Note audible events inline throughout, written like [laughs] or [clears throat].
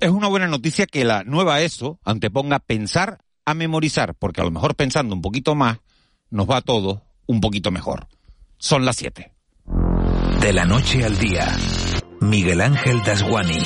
Es una buena noticia que la nueva ESO anteponga pensar a memorizar, porque a lo mejor pensando un poquito más, nos va todo un poquito mejor. Son las 7. De la noche al día, Miguel Ángel Dasguani.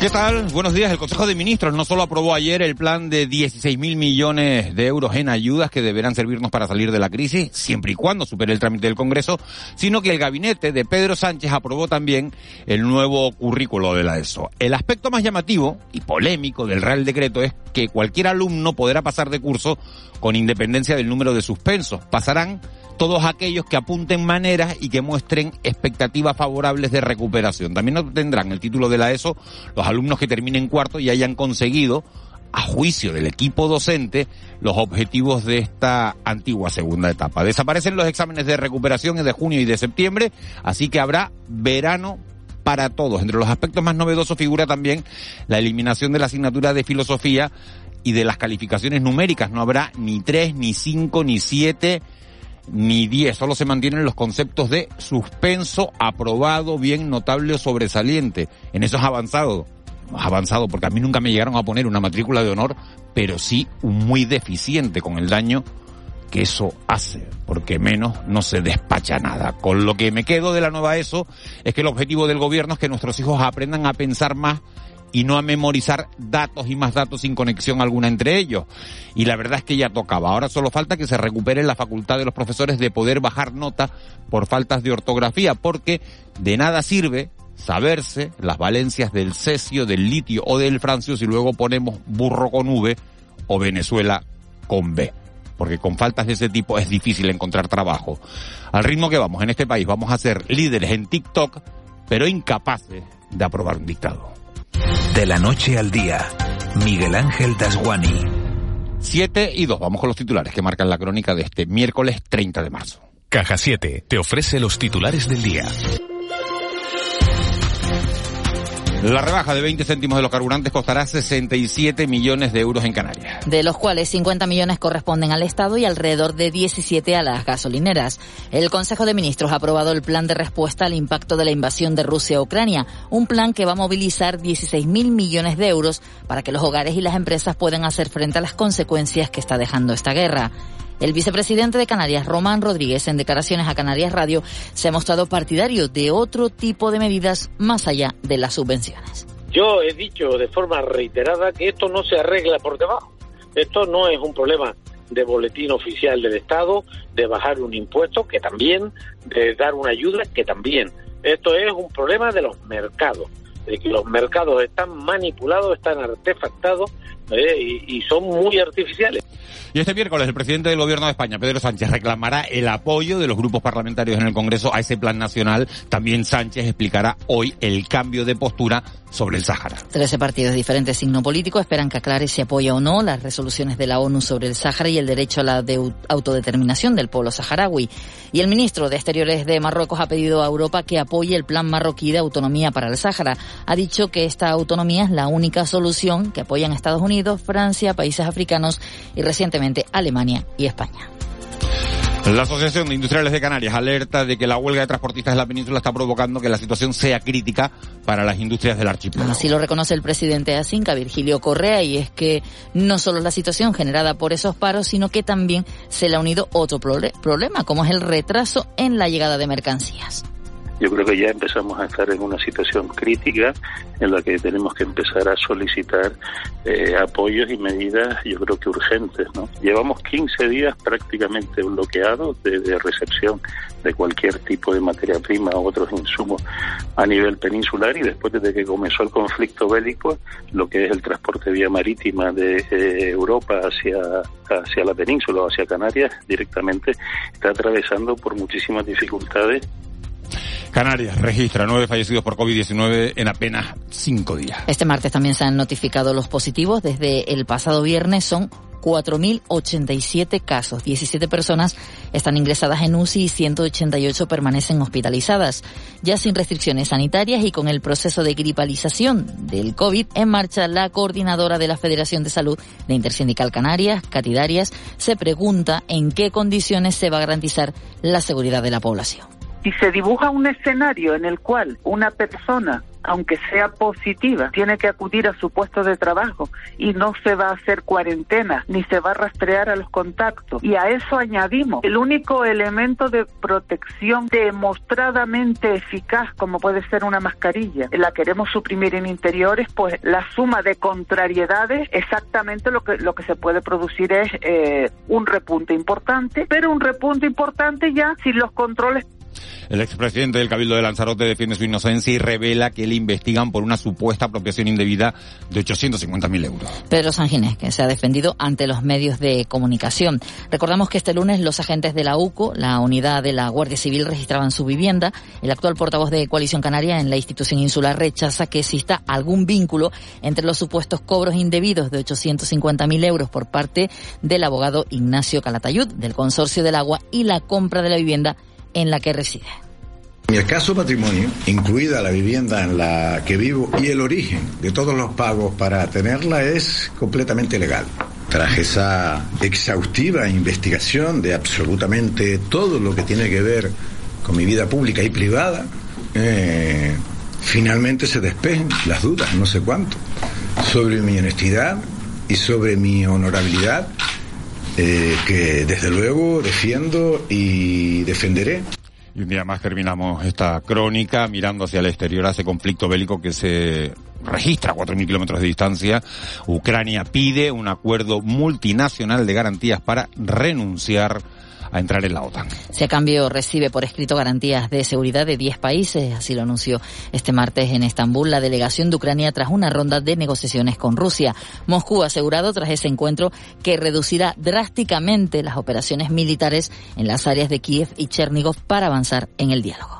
¿Qué tal? Buenos días. El Consejo de Ministros no solo aprobó ayer el plan de 16.000 millones de euros en ayudas que deberán servirnos para salir de la crisis, siempre y cuando supere el trámite del Congreso, sino que el gabinete de Pedro Sánchez aprobó también el nuevo currículo de la ESO. El aspecto más llamativo y polémico del Real Decreto es que cualquier alumno podrá pasar de curso con independencia del número de suspensos. Pasarán todos aquellos que apunten maneras y que muestren expectativas favorables de recuperación. También obtendrán el título de la ESO los alumnos que terminen cuarto y hayan conseguido a juicio del equipo docente los objetivos de esta antigua segunda etapa. Desaparecen los exámenes de recuperación de junio y de septiembre, así que habrá verano para todos. Entre los aspectos más novedosos figura también la eliminación de la asignatura de filosofía y de las calificaciones numéricas. No habrá ni tres, ni cinco, ni siete, ni 10, solo se mantienen los conceptos de suspenso, aprobado, bien, notable o sobresaliente. En eso es avanzado. Avanzado porque a mí nunca me llegaron a poner una matrícula de honor, pero sí muy deficiente con el daño que eso hace, porque menos no se despacha nada. Con lo que me quedo de la nueva ESO es que el objetivo del gobierno es que nuestros hijos aprendan a pensar más y no a memorizar datos y más datos sin conexión alguna entre ellos. Y la verdad es que ya tocaba. Ahora solo falta que se recupere la facultad de los profesores de poder bajar nota por faltas de ortografía, porque de nada sirve saberse las valencias del cesio, del litio o del francio si luego ponemos burro con V o Venezuela con B. Porque con faltas de ese tipo es difícil encontrar trabajo. Al ritmo que vamos en este país, vamos a ser líderes en TikTok, pero incapaces de aprobar un dictado. De la noche al día, Miguel Ángel Dasguani. 7 y 2. Vamos con los titulares que marcan la crónica de este miércoles 30 de marzo. Caja 7 te ofrece los titulares del día. La rebaja de 20 céntimos de los carburantes costará 67 millones de euros en Canarias. De los cuales 50 millones corresponden al Estado y alrededor de 17 a las gasolineras. El Consejo de Ministros ha aprobado el plan de respuesta al impacto de la invasión de Rusia a Ucrania, un plan que va a movilizar 16 mil millones de euros para que los hogares y las empresas puedan hacer frente a las consecuencias que está dejando esta guerra. El vicepresidente de Canarias, Román Rodríguez, en declaraciones a Canarias Radio, se ha mostrado partidario de otro tipo de medidas más allá de las subvenciones. Yo he dicho de forma reiterada que esto no se arregla por debajo. Esto no es un problema de boletín oficial del Estado, de bajar un impuesto, que también, de dar una ayuda, que también. Esto es un problema de los mercados, de que los mercados están manipulados, están artefactados eh, y, y son muy artificiales. Y este miércoles el presidente del Gobierno de España, Pedro Sánchez, reclamará el apoyo de los grupos parlamentarios en el Congreso a ese plan nacional. También Sánchez explicará hoy el cambio de postura sobre el Sáhara. Trece partidos de diferente signo político esperan que aclare si apoya o no las resoluciones de la ONU sobre el Sáhara y el derecho a la de autodeterminación del pueblo saharaui. Y el ministro de Exteriores de Marruecos ha pedido a Europa que apoye el plan marroquí de autonomía para el Sáhara. Ha dicho que esta autonomía es la única solución que apoyan Estados Unidos, Francia, países africanos y recientemente Alemania y España. La Asociación de Industriales de Canarias alerta de que la huelga de transportistas en la península está provocando que la situación sea crítica para las industrias del archipiélago. Así lo reconoce el presidente de Asinca, Virgilio Correa, y es que no solo es la situación generada por esos paros, sino que también se le ha unido otro problema, como es el retraso en la llegada de mercancías. Yo creo que ya empezamos a estar en una situación crítica en la que tenemos que empezar a solicitar eh, apoyos y medidas, yo creo que urgentes. ¿no? Llevamos 15 días prácticamente bloqueados de, recepción de cualquier tipo de materia prima o otros insumos a nivel peninsular y después desde que comenzó el conflicto bélico, lo que es el transporte vía marítima de eh, Europa hacia, hacia la península o hacia Canarias directamente está atravesando por muchísimas dificultades Canarias registra nueve fallecidos por COVID-19 en apenas cinco días. Este martes también se han notificado los positivos. Desde el pasado viernes son 4.087 casos. 17 personas están ingresadas en UCI y 188 permanecen hospitalizadas. Ya sin restricciones sanitarias y con el proceso de gripalización del COVID en marcha, la coordinadora de la Federación de Salud de Intersindical Canarias, Catidarias, se pregunta en qué condiciones se va a garantizar la seguridad de la población. Si se dibuja un escenario en el cual una persona aunque sea positiva, tiene que acudir a su puesto de trabajo y no se va a hacer cuarentena ni se va a rastrear a los contactos. Y a eso añadimos el único elemento de protección demostradamente eficaz, como puede ser una mascarilla. La queremos suprimir en interiores, pues la suma de contrariedades, exactamente lo que, lo que se puede producir es eh, un repunte importante, pero un repunte importante ya sin los controles el expresidente del Cabildo de Lanzarote defiende su inocencia y revela que le investigan por una supuesta apropiación indebida de 850.000 euros. Pedro Sanginés, que se ha defendido ante los medios de comunicación. Recordamos que este lunes los agentes de la UCO, la unidad de la Guardia Civil, registraban su vivienda. El actual portavoz de Coalición Canaria en la institución insular rechaza que exista algún vínculo entre los supuestos cobros indebidos de 850.000 euros por parte del abogado Ignacio Calatayud del Consorcio del Agua y la compra de la vivienda en la que reside. Mi escaso patrimonio, incluida la vivienda en la que vivo y el origen de todos los pagos para tenerla es completamente legal. Tras esa exhaustiva investigación de absolutamente todo lo que tiene que ver con mi vida pública y privada, eh, finalmente se despejen las dudas, no sé cuánto, sobre mi honestidad y sobre mi honorabilidad, eh, que desde luego defiendo y defenderé. Y un día más terminamos esta crónica mirando hacia el exterior, a ese conflicto bélico que se registra a 4.000 kilómetros de distancia. Ucrania pide un acuerdo multinacional de garantías para renunciar a entrar en la OTAN. Si a cambio recibe por escrito garantías de seguridad de 10 países, así lo anunció este martes en Estambul la delegación de Ucrania tras una ronda de negociaciones con Rusia. Moscú ha asegurado tras ese encuentro que reducirá drásticamente las operaciones militares en las áreas de Kiev y Chernigov para avanzar en el diálogo.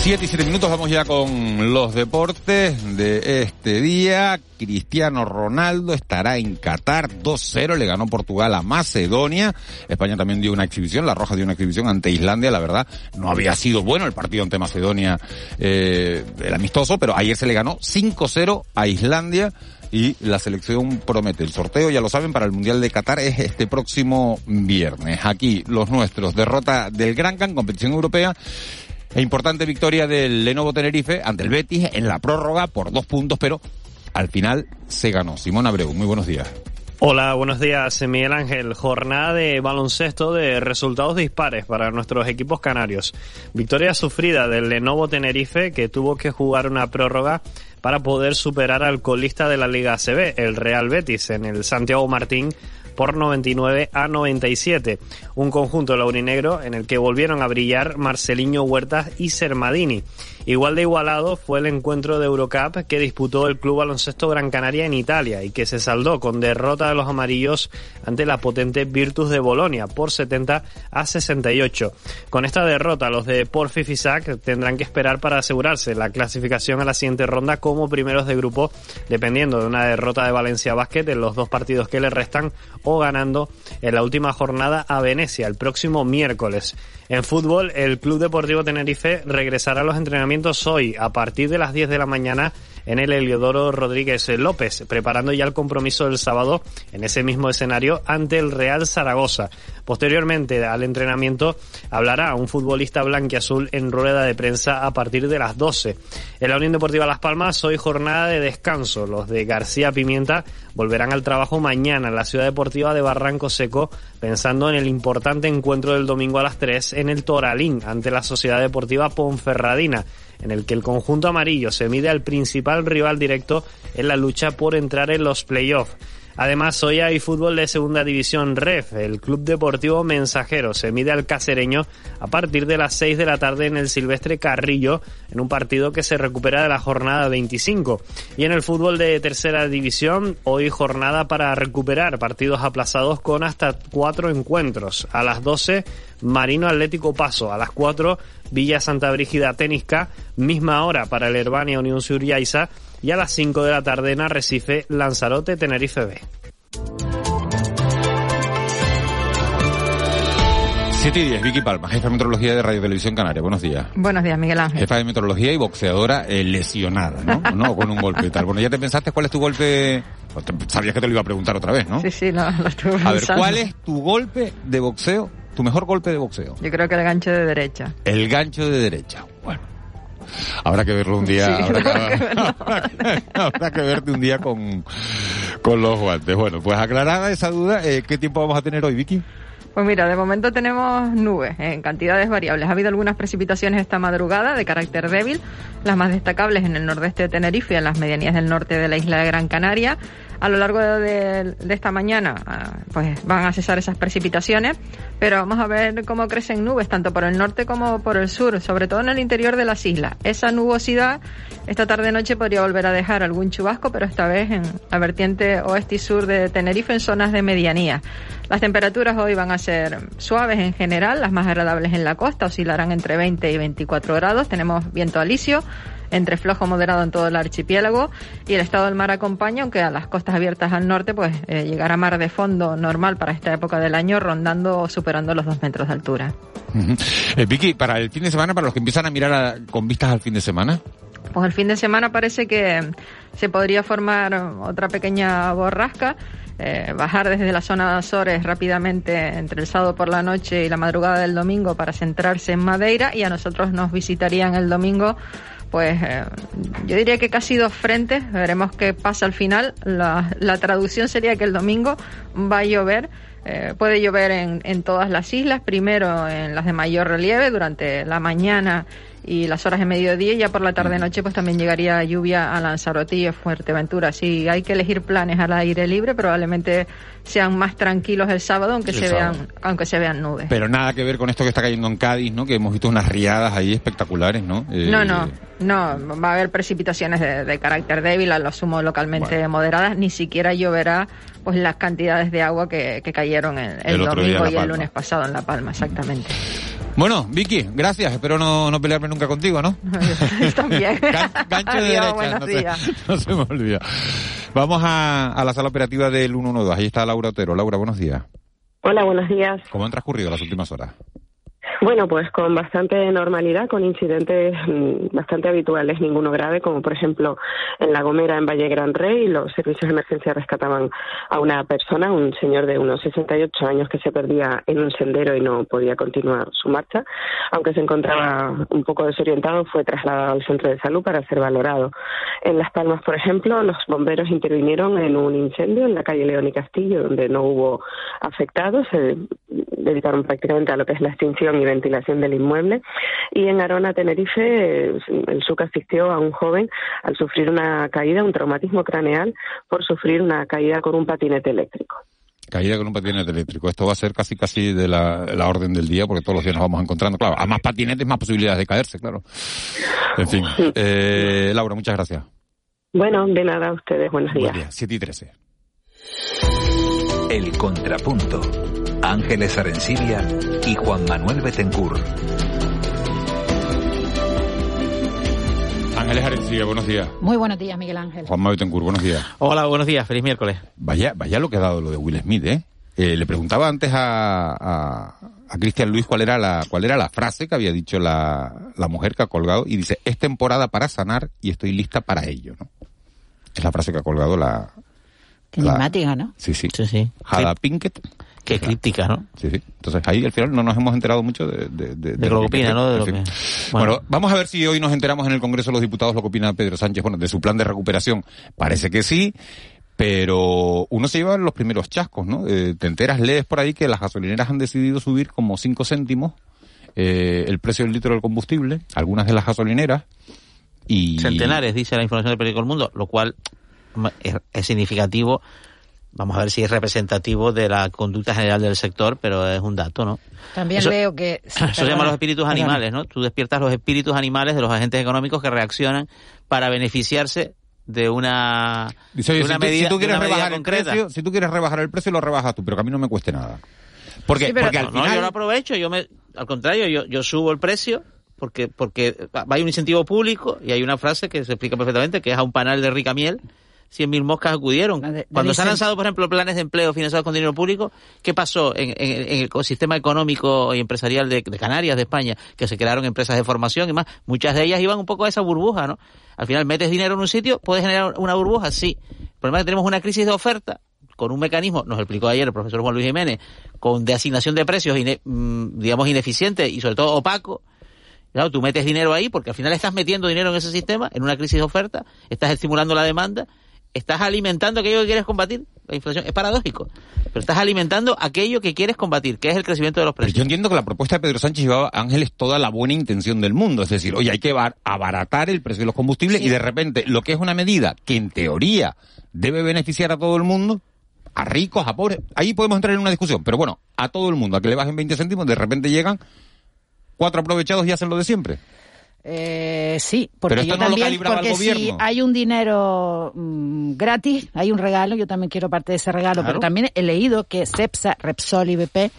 7 y 7 minutos, vamos ya con los deportes de este día. Cristiano Ronaldo estará en Qatar 2-0, le ganó Portugal a Macedonia. España también dio una exhibición, la Roja dio una exhibición ante Islandia, la verdad no había sido bueno el partido ante Macedonia, eh, el amistoso, pero ayer se le ganó 5-0 a Islandia y la selección promete. El sorteo, ya lo saben, para el Mundial de Qatar es este próximo viernes. Aquí los nuestros, derrota del Gran Can, competición europea, e importante victoria del Lenovo Tenerife ante el Betis en la prórroga por dos puntos, pero al final se ganó. Simón Abreu, muy buenos días. Hola, buenos días, Miguel Ángel. Jornada de baloncesto de resultados dispares para nuestros equipos canarios. Victoria sufrida del Lenovo Tenerife que tuvo que jugar una prórroga para poder superar al colista de la Liga ACB, el Real Betis, en el Santiago Martín por 99 a 97. Un conjunto laurinegro en el que volvieron a brillar Marceliño Huertas y Sermadini. Igual de igualado fue el encuentro de Eurocup que disputó el Club Baloncesto Gran Canaria en Italia y que se saldó con derrota de los amarillos ante la potente Virtus de Bolonia por 70 a 68. Con esta derrota los de Porfi Fisac tendrán que esperar para asegurarse la clasificación a la siguiente ronda como primeros de grupo dependiendo de una derrota de Valencia Basket en los dos partidos que le restan o ganando en la última jornada a Venecia el próximo miércoles. En fútbol, el Club Deportivo Tenerife regresará a los entrenamientos hoy a partir de las 10 de la mañana en el Heliodoro Rodríguez López, preparando ya el compromiso del sábado en ese mismo escenario ante el Real Zaragoza. Posteriormente al entrenamiento hablará un futbolista blanquiazul en rueda de prensa a partir de las 12. En la Unión Deportiva Las Palmas hoy jornada de descanso. Los de García Pimienta volverán al trabajo mañana en la Ciudad Deportiva de Barranco Seco pensando en el importante encuentro del domingo a las 3 en el Toralín ante la Sociedad Deportiva Ponferradina en el que el conjunto amarillo se mide al principal rival directo en la lucha por entrar en los playoffs. Además, hoy hay fútbol de segunda división REF. El Club Deportivo Mensajero se mide al casereño a partir de las 6 de la tarde en el Silvestre Carrillo, en un partido que se recupera de la jornada 25. Y en el fútbol de tercera división, hoy jornada para recuperar partidos aplazados con hasta cuatro encuentros. A las 12, Marino Atlético Paso. A las 4, Villa Santa Brígida Tenisca. Misma hora para el Herbania Unión Suriaiza y a las 5 de la tarde en Arrecife, Lanzarote, Tenerife B. 7 y 10, Vicky Palma, jefa de meteorología de Radio Televisión Canaria. Buenos días. Buenos días, Miguel Ángel. Jefa de meteorología y boxeadora eh, lesionada, ¿no? ¿no? Con un golpe y tal. Bueno, ¿ya te pensaste cuál es tu golpe? Sabías que te lo iba a preguntar otra vez, ¿no? Sí, sí, lo, lo estuve A ver, pensando. ¿cuál es tu golpe de boxeo? Tu mejor golpe de boxeo. Yo creo que el gancho de derecha. El gancho de derecha. Bueno. Habrá que verlo un día, Sí, habrá, que, habrá [laughs] que verlo. habrá que- habrá que verte un día con, con los guantes. Bueno, pues aclarada esa duda, eh, ¿qué tiempo vamos a tener hoy, Vicky? Pues mira, de momento tenemos nubes en cantidades variables. Ha habido algunas precipitaciones esta madrugada de carácter débil, las más destacables en el nordeste de Tenerife en las medianías del norte de la isla de Gran Canaria. A lo largo de, de esta mañana ah, pues van a cesar esas precipitaciones, pero vamos a ver cómo crecen nubes tanto por el norte como por el sur, sobre todo en el interior de las islas. Esa nubosidad esta tarde-noche podría volver a dejar algún chubasco, pero esta vez en la vertiente oeste y sur de Tenerife en zonas de medianía. Las temperaturas hoy van a ser suaves en general, las más agradables en la costa, oscilarán entre 20 y 24 grados. Tenemos viento alisio, entre flojo moderado en todo el archipiélago y el estado del mar acompaña, aunque a las costas abiertas al norte pues eh, llegará mar de fondo normal para esta época del año, rondando o superando los dos metros de altura. Eh, Vicky, para el fin de semana, para los que empiezan a mirar a- con vistas al fin de semana, Pues el fin de semana parece que se podría formar otra pequeña borrasca, eh, bajar desde la zona de Azores rápidamente entre el sábado por la noche y la madrugada del domingo para centrarse en Madeira y a nosotros nos visitarían el domingo. Pues eh, yo diría que casi dos frentes, veremos qué pasa al final. La, la traducción sería que el domingo va a llover, eh, puede llover en, en todas las islas, primero en las de mayor relieve durante la mañana y las horas de mediodía y ya por la tarde-noche pues también llegaría lluvia a Lanzarote y a Fuerteventura. Si hay que elegir planes al aire libre, probablemente sean más tranquilos el sábado, aunque El se sábado. vean aunque se vean nubes. pero nada que ver con esto que está cayendo en Cádiz, ¿no? Que hemos visto unas riadas ahí espectaculares, ¿no? Eh, No, no, no, va a haber precipitaciones de, de carácter débil, a lo sumo localmente moderadas, ni siquiera lloverá pues las cantidades de agua que, que cayeron el, el domingo y el lunes pasado en La Palma, exactamente. Bueno, Vicky, gracias. Espero no, no pelearme nunca contigo, ¿no? [laughs] También. [laughs] Gan- gancho de Adiós, derecha, buenos no se, días. [laughs] no se me olvida. Vamos a, a la sala operativa del 112. Ahí está Laura Otero. Laura, buenos días. Hola, buenos días. ¿Cómo han transcurrido las últimas horas? Bueno, pues con bastante normalidad, con incidentes mm, bastante habituales, ninguno grave, como por ejemplo en La Gomera, en Valle Gran Rey, los servicios de emergencia rescataban a una persona, un señor de unos 68 años que se perdía en un sendero y no podía continuar su marcha. Aunque se encontraba un poco desorientado, fue trasladado al centro de salud para ser valorado. En Las Palmas, por ejemplo, los bomberos intervinieron en un incendio en la calle León y Castillo, donde no hubo afectados, se dedicaron prácticamente a lo que es la extinción y ventilación del inmueble. Y en Arona, Tenerife, el SUC asistió a un joven al sufrir una caída, un traumatismo craneal, por sufrir una caída con un patinete eléctrico. Caída con un patinete eléctrico. Esto va a ser casi casi de la, la orden del día porque todos los días nos vamos encontrando. Claro, a más patinetes, más posibilidades de caerse, claro. En fin. Eh, Laura, muchas gracias. Bueno, de nada a ustedes, buenos días. Buen día. 7 y 13. El Contrapunto. Ángeles Arencibia y Juan Manuel Betencur. Ángeles Arencibia, buenos días. Muy buenos días, Miguel Ángel. Juan Betancourt, buenos días. Hola, buenos días, feliz miércoles. Vaya, vaya lo que ha dado lo de Will Smith, ¿eh? Eh, le preguntaba antes a, a, a Cristian Luis cuál era la cuál era la frase que había dicho la, la mujer que ha colgado y dice es temporada para sanar y estoy lista para ello, ¿no? Es la frase que ha colgado la... Qué enigmática, ¿no? Sí, sí. Sí, sí. Jada Pinkett. Qué críptica, ¿no? Sí, sí. Entonces ahí al final no nos hemos enterado mucho de, de, de, De lo que opina, ¿no? De lo que- Bueno. Bueno. vamos a ver si hoy nos enteramos en el Congreso de los Diputados lo que opina Pedro Sánchez, bueno, de su plan de recuperación. Parece que sí, pero uno se lleva los primeros chascos, ¿no? Eh, te enteras, lees por ahí que las gasolineras han decidido subir como 5 céntimos eh, el precio del litro del combustible, algunas de las gasolineras, y... Centenares, dice la información del periódico El Mundo, lo cual es, es significativo. Vamos a ver si es representativo de la conducta general del sector, pero es un dato, ¿no? También Eso- leo que... sí, [clears throat] Eso se llama los espíritus animales, ¿no? Tú despiertas los espíritus animales de los agentes económicos que reaccionan para beneficiarse de una, Dice, oye, de una si, tú, medida, si tú de quieres una medida rebajar el concreta. precio, si tú quieres rebajar el precio, lo rebajas tú, pero que a mí no me cueste nada. Porque, Sí, pero porque no, al no, final... yo lo aprovecho, yo me, al contrario, yo, yo subo el precio porque porque hay un incentivo público y hay una frase que se explica perfectamente que es a un panel de rica miel 100.000 moscas acudieron. Cuando se han lanzado, por ejemplo, planes de empleo financiados con dinero público, ¿qué pasó en, en- en el ecosistema económico y empresarial de, de Canarias, de España? Que se crearon empresas de formación y más. Muchas de ellas iban un poco a esa burbuja, ¿no? Al final metes dinero en un sitio, puedes generar una burbuja, sí. El problema es que tenemos una crisis de oferta con un mecanismo, nos explicó ayer el profesor Juan Luis Jiménez, con de asignación de precios, ine- mm, digamos, ineficiente y sobre todo opaco. Claro, tú metes dinero ahí porque al final estás metiendo dinero en ese sistema, en una crisis de oferta, estás estimulando la demanda, estás alimentando aquello que quieres combatir, la inflación. Es paradójico, pero estás alimentando aquello que quieres combatir, que es el crecimiento de los Pero precios. yo entiendo que la propuesta de Pedro Sánchez llevaba a Ángeles toda la buena intención del mundo. Es decir, oye, hay que bar- abaratar el precio de los combustibles y de repente lo que es una medida que en teoría debe beneficiar a todo el mundo, a ricos, a pobres, ahí podemos entrar en una discusión. Pero bueno, a todo el mundo, a que le bajen 20 céntimos, de repente llegan cuatro aprovechados y hacen lo de siempre. Eh, sí, Pero porque esto yo no lo también, calibraba el porque si hay un dinero mm, gratis, hay un regalo, yo también quiero parte de ese regalo, Claro. pero también he leído que CEPSA, Repsol y BP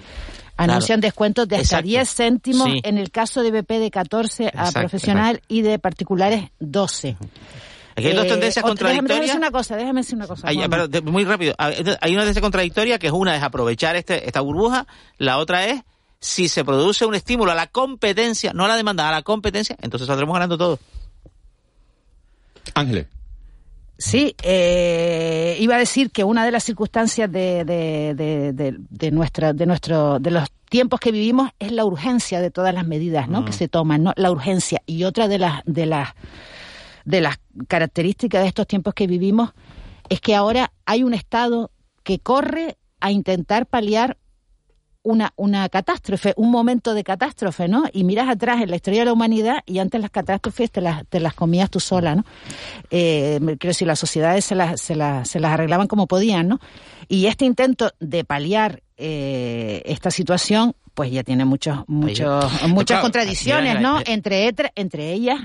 anuncian descuentos de hasta Exacto. 10 céntimos, Sí. en el caso de BP de 14 a Exacto, profesional y de particulares 12. Aquí hay dos Eh, tendencias otra- déjame- Déjame contradictorias. decir una cosa, déjame decir una cosa. Hay, pero muy rápido. Ah, Hay una tendencia contradictoria que es una es aprovechar este, esta burbuja, la otra es si se produce un estímulo a la competencia, no a la demanda, a la competencia, entonces saldremos ganando todos. Ángeles. Sí, eh, iba a decir que una de las circunstancias de, de, de, de, de nuestra, de nuestro, de los tiempos que vivimos es la urgencia de todas las medidas, ¿no? Que se toman, ¿no? La urgencia y otra de las, de las, de las características de estos tiempos que vivimos es que ahora hay un Estado que corre a intentar paliar una, una catástrofe, un momento de catástrofe, ¿no? Y miras atrás en la historia de la humanidad y antes las catástrofes te las, te las comías tú sola, ¿no? Eh, quiero decir, las sociedades se las, se, las, se las arreglaban como podían, ¿no? Y este intento de paliar eh, esta situación, pues ya tiene muchos, muchos, muchas claro, contradicciones, ¿no? mira, Entre, entre ellas,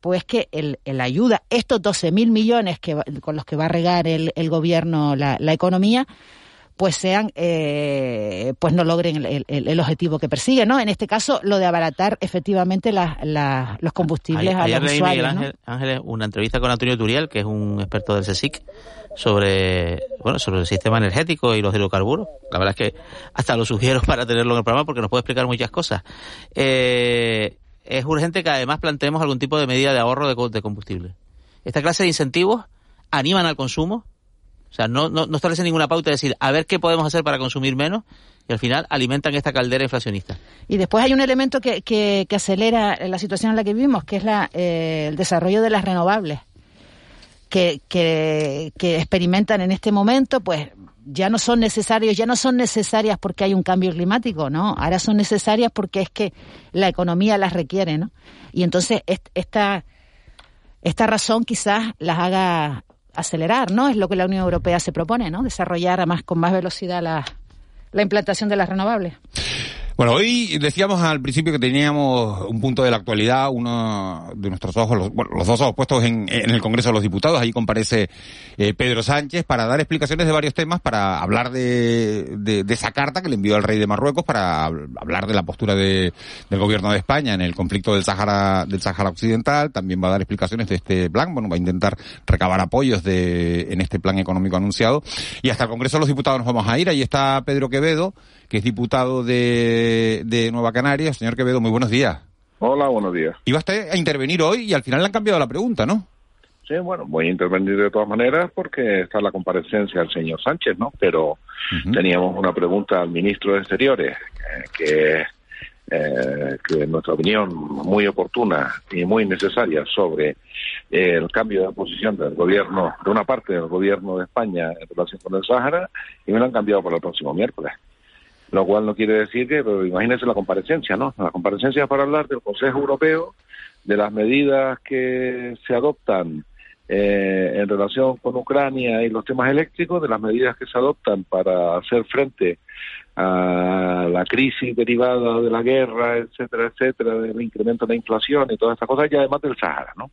pues que el, el ayuda, estos 12 mil millones que, con los que va a regar el, el gobierno la, la economía, pues sean, eh, pues no logren el, el- el objetivo que persiguen, ¿no? En este caso, lo de abaratar efectivamente la- la- los combustibles a Ayer los leí, Miguel usuarios, ¿no? Ángel, Ángeles, una entrevista con Antonio Turiel, que es un experto del CSIC, sobre, bueno, sobre el sistema energético y los hidrocarburos. La verdad es que hasta lo sugiero para tenerlo en el programa porque nos puede explicar muchas cosas. Eh, es urgente que además planteemos algún tipo de medida de ahorro de, de combustible. Esta clase de incentivos animan al consumo, o sea, no, no, no establece ninguna pauta de decir, a ver qué podemos hacer para consumir menos, y al final alimentan esta caldera inflacionista. Y después hay un elemento que, que, que acelera la situación en la que vivimos, que es la, eh, el desarrollo de las renovables, que, que, que experimentan en este momento, pues ya no son necesarios, ya no son necesarias porque hay un cambio climático, ¿no? Ahora son necesarias porque es que la economía las requiere, ¿no? Y entonces est- esta, esta razón quizás las haga acelerar, ¿no? Es lo que la Unión Europea se propone, ¿no? Desarrollar más, con más velocidad la, la implantación de las renovables. Bueno, hoy decíamos al principio que teníamos un punto de la actualidad, uno de nuestros ojos, los, bueno, los dos ojos puestos en, en el Congreso de los Diputados. Ahí comparece eh, Pedro Sánchez para dar explicaciones de varios temas, para hablar de, de, esa carta que le envió al rey de Marruecos, para hab- hablar de la postura de- del gobierno de España en el conflicto del Sahara, del Sahara Occidental. También va a dar explicaciones de este plan. Bueno, va a intentar recabar apoyos de, en este plan económico anunciado. Y hasta el Congreso de los Diputados nos vamos a ir. Ahí está Pedro Quevedo, que es diputado de, de Nueva Canarias. Señor Quevedo, muy buenos días. Hola, buenos días. Iba usted a intervenir hoy y al final le han cambiado la pregunta, ¿no? Sí, bueno, voy a intervenir de todas maneras porque está la comparecencia del señor Sánchez, ¿no? Pero teníamos una pregunta al ministro de Exteriores, eh, que, eh, que en nuestra opinión muy oportuna y muy necesaria sobre eh, el cambio de posición del gobierno, de una parte del gobierno de España en relación con el Sáhara, y me lo han cambiado para el próximo miércoles lo cual no quiere decir que, pero imagínense la comparecencia, ¿no? La comparecencia para hablar del Consejo Europeo, de las medidas que se adoptan eh, en relación con Ucrania y los temas eléctricos, de las medidas que se adoptan para hacer frente a la crisis derivada de la guerra, etcétera, etcétera, del incremento de la inflación y todas estas cosas, y además del Sahara, ¿no?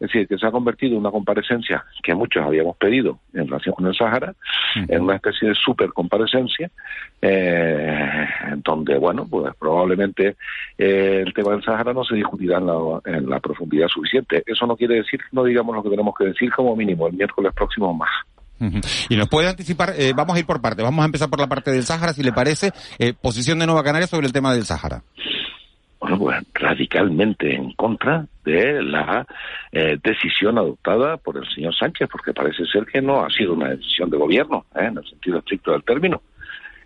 Es decir, que se ha convertido en una comparecencia que muchos habíamos pedido en relación con el Sahara, en una especie de super comparecencia, eh, donde, bueno, pues probablemente eh, el tema del Sahara no se discutirá en la, en la profundidad suficiente. Eso no quiere decir, no digamos lo que tenemos que decir como mínimo el miércoles próximo más. Y nos puede anticipar, eh, vamos a ir por partes, vamos a empezar por la parte del Sáhara, si le parece, eh, posición de Nueva Canaria sobre el tema del Sáhara bueno, pues radicalmente en contra de la eh, decisión adoptada por el señor Sánchez, porque parece ser que no ha sido una decisión de gobierno, ¿eh? en el sentido estricto del término.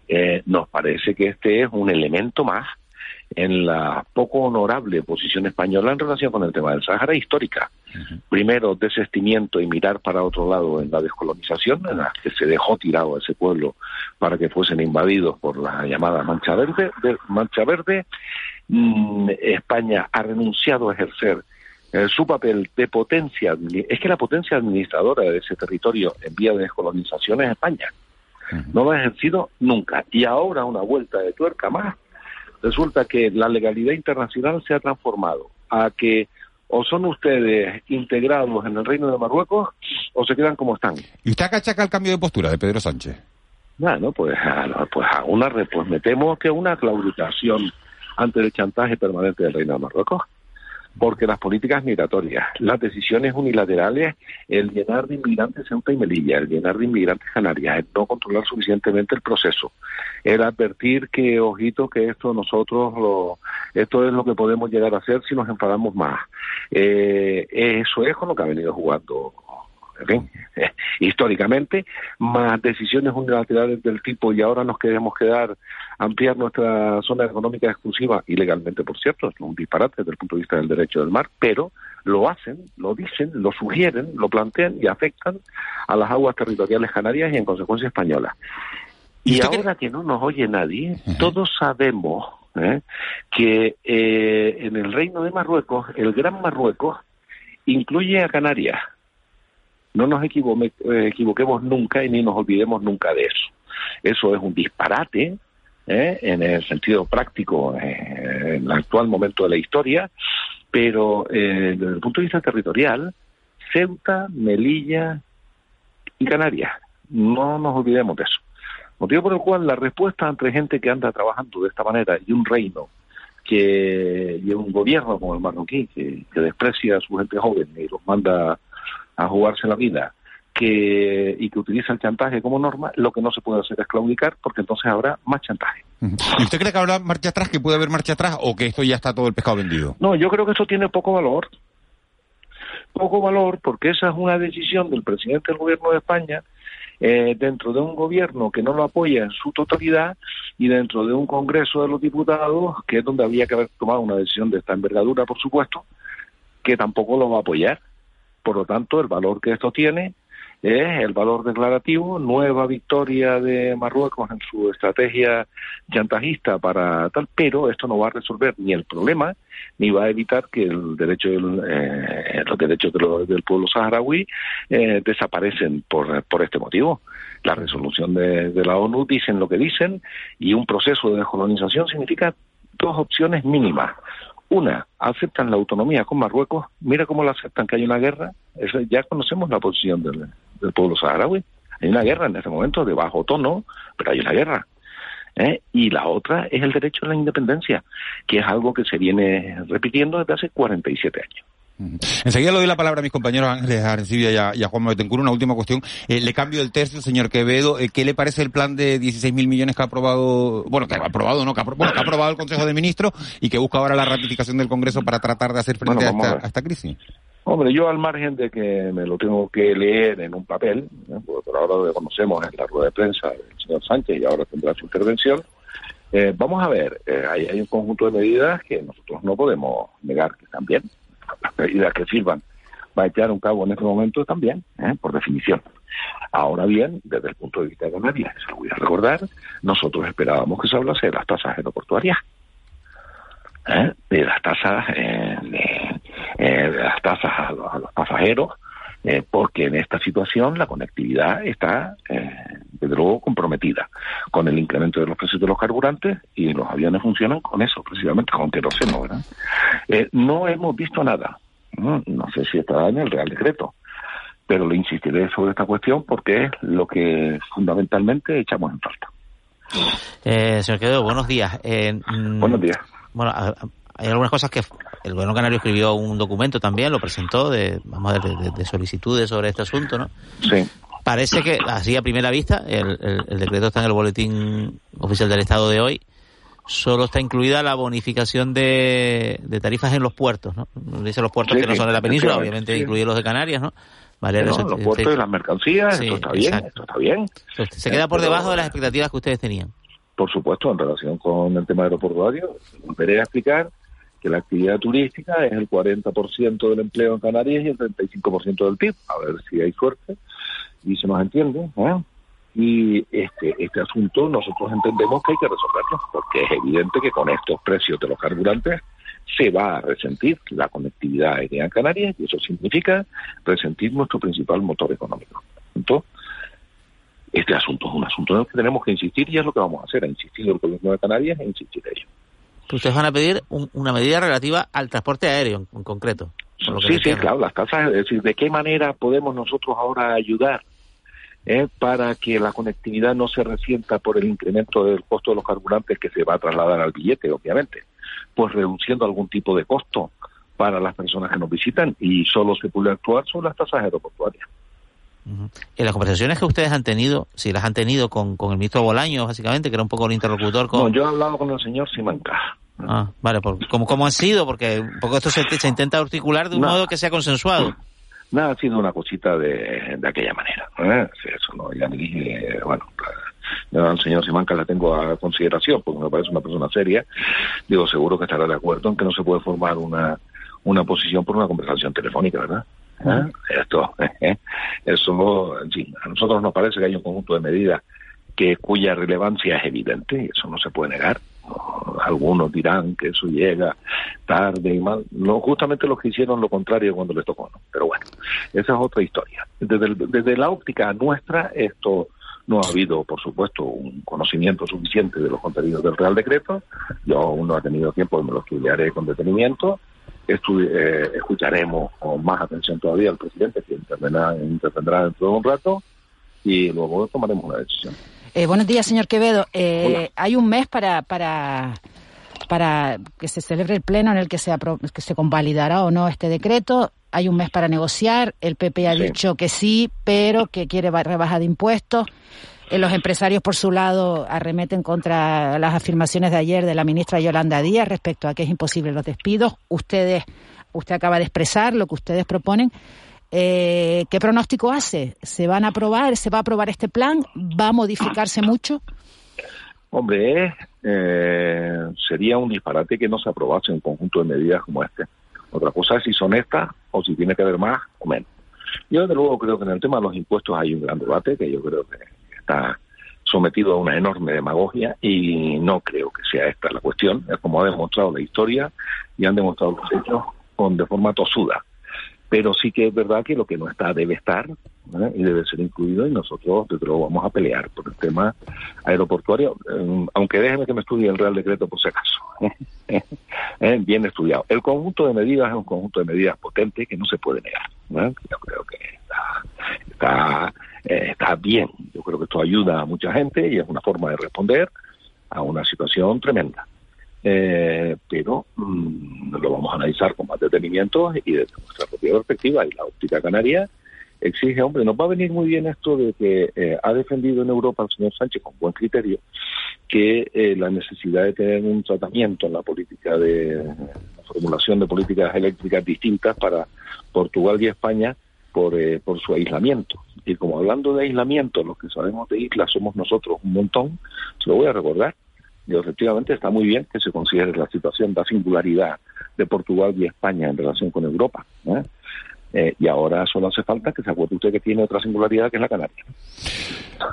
Eh, nos parece que este es un elemento más en la poco honorable posición española en relación con el tema del Sahara histórica. Primero, desestimiento y mirar para otro lado en la descolonización, en la que se dejó tirado a ese pueblo para que fuesen invadidos por la llamada Mancha Verde. De, Mancha Verde. Mm, España ha renunciado a ejercer eh, su papel de potencia. Es que la potencia administradora de ese territorio en vía de descolonización es España. No lo ha ejercido nunca. Y ahora una vuelta de tuerca más resulta que la legalidad internacional se ha transformado a que o son ustedes integrados en el reino de Marruecos o se quedan como están. ¿Y usted acachaca el cambio de postura de Pedro Sánchez? Bueno, pues a, pues a una pues me temo que una claudicación ante el chantaje permanente del reino de Marruecos porque las políticas migratorias, las decisiones unilaterales, el llenar de inmigrantes Ceuta y Melilla, el llenar de inmigrantes Canarias, el no controlar suficientemente el proceso, el advertir que, ojito, que esto nosotros, lo, esto es lo que podemos llegar a hacer si nos enfadamos más. Eh, eso es con lo que ha venido jugando en fin, [laughs] históricamente, más decisiones unilaterales del tipo y ahora nos queremos quedar, ampliar nuestra zona económica exclusiva, ilegalmente por cierto, es un disparate desde el punto de vista del derecho del mar, pero lo hacen, lo dicen, lo sugieren, lo plantean y afectan a las aguas territoriales canarias y en consecuencia españolas. Y, ahora que no nos oye nadie, todos sabemos ¿eh? que eh, en el reino de Marruecos, el Gran Marruecos, incluye a Canarias no nos eh, equivoquemos nunca y ni nos olvidemos nunca de eso. Eso es un disparate ¿eh? en el sentido práctico eh, en el actual momento de la historia, pero desde el punto de vista territorial, Ceuta, Melilla y Canarias, no nos olvidemos de eso. Motivo por el cual la respuesta entre gente que anda trabajando de esta manera y un reino que y un gobierno como el marroquí que, que desprecia a su gente joven y los manda a jugarse la vida que, y que utiliza el chantaje como norma, lo que no se puede hacer es claudicar porque entonces habrá más chantaje. ¿Y usted cree que habrá marcha atrás, que puede haber marcha atrás o que esto ya está todo el pescado vendido? No, yo creo que eso tiene poco valor. Poco valor porque esa es una decisión del presidente del gobierno de España eh, dentro de un gobierno que no lo apoya en su totalidad y dentro de un Congreso de los Diputados, que es donde había que haber tomado una decisión de esta envergadura, por supuesto, que tampoco lo va a apoyar. Por lo tanto, el valor que esto tiene es el valor declarativo, nueva victoria de Marruecos en su estrategia chantajista para tal, pero esto no va a resolver ni el problema, ni va a evitar que el derecho eh, los derechos del pueblo saharaui eh, desaparecen por, por este motivo. La resolución de, de la ONU dicen lo que dicen y un proceso de descolonización significa dos opciones mínimas. Una, aceptan la autonomía con Marruecos, mira cómo la aceptan, que hay una guerra, ya conocemos la posición del, pueblo saharaui. Hay una guerra en este momento de bajo tono, pero hay una guerra. ¿eh? Y la otra es el derecho a la independencia, que es algo que se viene repitiendo desde hace 47 años. Enseguida le doy la palabra a mis compañeros Ángeles Arencibia y a, y a Juan Betancourt. Una última cuestión. Eh, le cambio el tercio, señor Quevedo. Eh, ¿Qué le parece el plan de 16 mil millones que ha aprobado, bueno, que ha aprobado, no, que ha, aprobado el Consejo de Ministros y que busca ahora la ratificación del Congreso para tratar de hacer frente a, esta, crisis? Hombre, yo al margen de que me lo tengo que leer en un papel, ¿eh? por ahora lo conocemos en la rueda de prensa del señor Sánchez y ahora tendrá su intervención, eh, vamos a ver, eh, hay, hay, un conjunto de medidas que nosotros no podemos negar que están bien, las medidas que sirvan va a echar un cabo en este momento también, ¿eh? por definición. Ahora bien, desde el punto de vista de Canarias, se lo voy a recordar, nosotros esperábamos que se hablase de las tasas aeroportuarias, ¿eh? de las tasas, eh, de, eh, de, las tasas a los, a los pasajeros, porque en esta situación la conectividad está, desde luego, comprometida con el incremento de los precios de los carburantes y los aviones funcionan con eso, precisamente, con queroseno, ¿verdad? no hemos visto nada, no, no sé si estará en el Real Decreto, pero le insistiré sobre esta cuestión porque es lo que fundamentalmente echamos en falta. Eh, señor Quevedo, buenos días. Eh, buenos días. Bueno, hay algunas cosas que el gobierno canario escribió un documento también, lo presentó de, vamos a ver, de, de solicitudes sobre este asunto, ¿no? Sí. Parece que, así a primera vista, el, el, el decreto está en el boletín oficial del Estado de hoy, solo está incluida la bonificación de, de tarifas en los puertos, ¿no? Dice los puertos Sí, que no son de la península, sí. obviamente incluye los de Canarias, ¿no? Vale, No, los puertos y las mercancías, Sí, esto está bien, exacto. esto está bien. Se queda por Pero, debajo de las expectativas que ustedes tenían. Por supuesto, en relación con el tema aeroportuario, volveré a explicar que la actividad turística es el 40% del empleo en Canarias y el 35% del PIB. A ver si hay suerte y se nos entiende. ¿eh? Y este, este asunto nosotros entendemos que hay que resolverlo, porque es evidente que con estos precios de los carburantes se va a resentir la conectividad aérea en Canarias y eso significa resentir nuestro principal motor económico. Entonces, este asunto es un asunto en el que tenemos que insistir y es lo que vamos a hacer, a insistir el gobierno de Canarias e insistir ello. Ustedes van a pedir un- una medida relativa al transporte aéreo en, en concreto. Sí, sí, claro, las tasas, es decir, ¿de qué manera podemos nosotros ahora ayudar eh, para que la conectividad no se resienta por el incremento del costo de los carburantes que se va a trasladar al billete, obviamente? Pues reduciendo algún tipo de costo para las personas que nos visitan y solo se puede actuar sobre las tasas aeroportuarias. En las conversaciones que ustedes han tenido, si las han tenido con, con el ministro Bolaños, básicamente, que era un poco el interlocutor con... No, yo he hablado con el señor Simancá. Ah, vale, por, ¿cómo, ¿cómo han sido? Porque un poco esto se, se intenta articular de un No. modo que sea consensuado. Nada, ha sido una cosita de, de aquella manera. ¿eh? Eso no, ya le dije, bueno, al señor Simancas la tengo a consideración porque me parece una persona seria. Digo, seguro que estará de acuerdo en que no se puede formar una, una posición por una conversación telefónica, ¿verdad? ¿Eh? Esto, ¿eh? eso, en fin, a nosotros nos parece que hay un conjunto de medidas que cuya relevancia es evidente y eso no se puede negar. No, Algunos dirán que eso llega tarde y mal. No, justamente los que hicieron lo contrario cuando les tocó, ¿no? Pero bueno, esa es otra historia. Desde, la óptica nuestra, esto no ha habido, por supuesto, un conocimiento suficiente de los contenidos del Real Decreto. Yo aún no he tenido tiempo me lo estudiaré con detenimiento. Estu- eh, escucharemos con más atención todavía al presidente, que intervendrá, intervendrá dentro de un rato, y luego tomaremos una decisión. Eh, buenos días, señor Quevedo. Eh, hay un mes para, para, para que se celebre el pleno en el que se, apro- que se convalidará o no este decreto. Hay un mes para negociar. El PP ha Sí. dicho que sí, pero que quiere ba- rebaja de impuestos. Eh, los empresarios, por su lado, arremeten contra las afirmaciones de ayer de la ministra Yolanda Díaz respecto a que es imposible los despidos. Ustedes, usted acaba de expresar lo que ustedes proponen. Eh, ¿Qué pronóstico hace? ¿Se van a aprobar? ¿Se va a aprobar este plan? ¿Va a modificarse mucho? Hombre, eh, sería un disparate que no se aprobase un conjunto de medidas como este. Otra cosa es si son estas o si tiene que haber más o menos. Yo, desde luego, creo que en el tema de los impuestos hay un gran debate que yo creo que está sometido a una enorme demagogia y no creo que sea esta la cuestión. Es como ha demostrado la historia y han demostrado los hechos con, de forma tosuda. Pero sí que es verdad que lo que no está debe estar ¿eh? y debe ser incluido y nosotros, desde luego, vamos a pelear por el tema aeroportuario, eh, aunque déjeme que me estudie el Real Decreto por si acaso. [laughs] Eh, Bien estudiado. El conjunto de medidas es un conjunto de medidas potente que no se puede negar. Yo creo que está, está, eh, está bien. Yo creo que esto ayuda a mucha gente y es una forma de responder a una situación tremenda. Eh, pero mm, lo vamos a analizar con más detenimiento y desde nuestra propia perspectiva y la óptica canaria exige, hombre, nos va a venir muy bien esto de que eh, ha defendido en Europa el señor Sánchez con buen criterio que eh, la necesidad de tener un tratamiento en la política de formulación de políticas eléctricas distintas para Portugal y España por, eh, por su aislamiento. Y como hablando de aislamiento, los que sabemos de islas somos nosotros un montón, se lo voy a recordar. Y efectivamente está muy bien que se considere la situación de singularidad de Portugal y España en relación con Europa. ¿eh? Eh, y ahora solo hace falta que se acuerde usted que tiene otra singularidad que es la Canaria.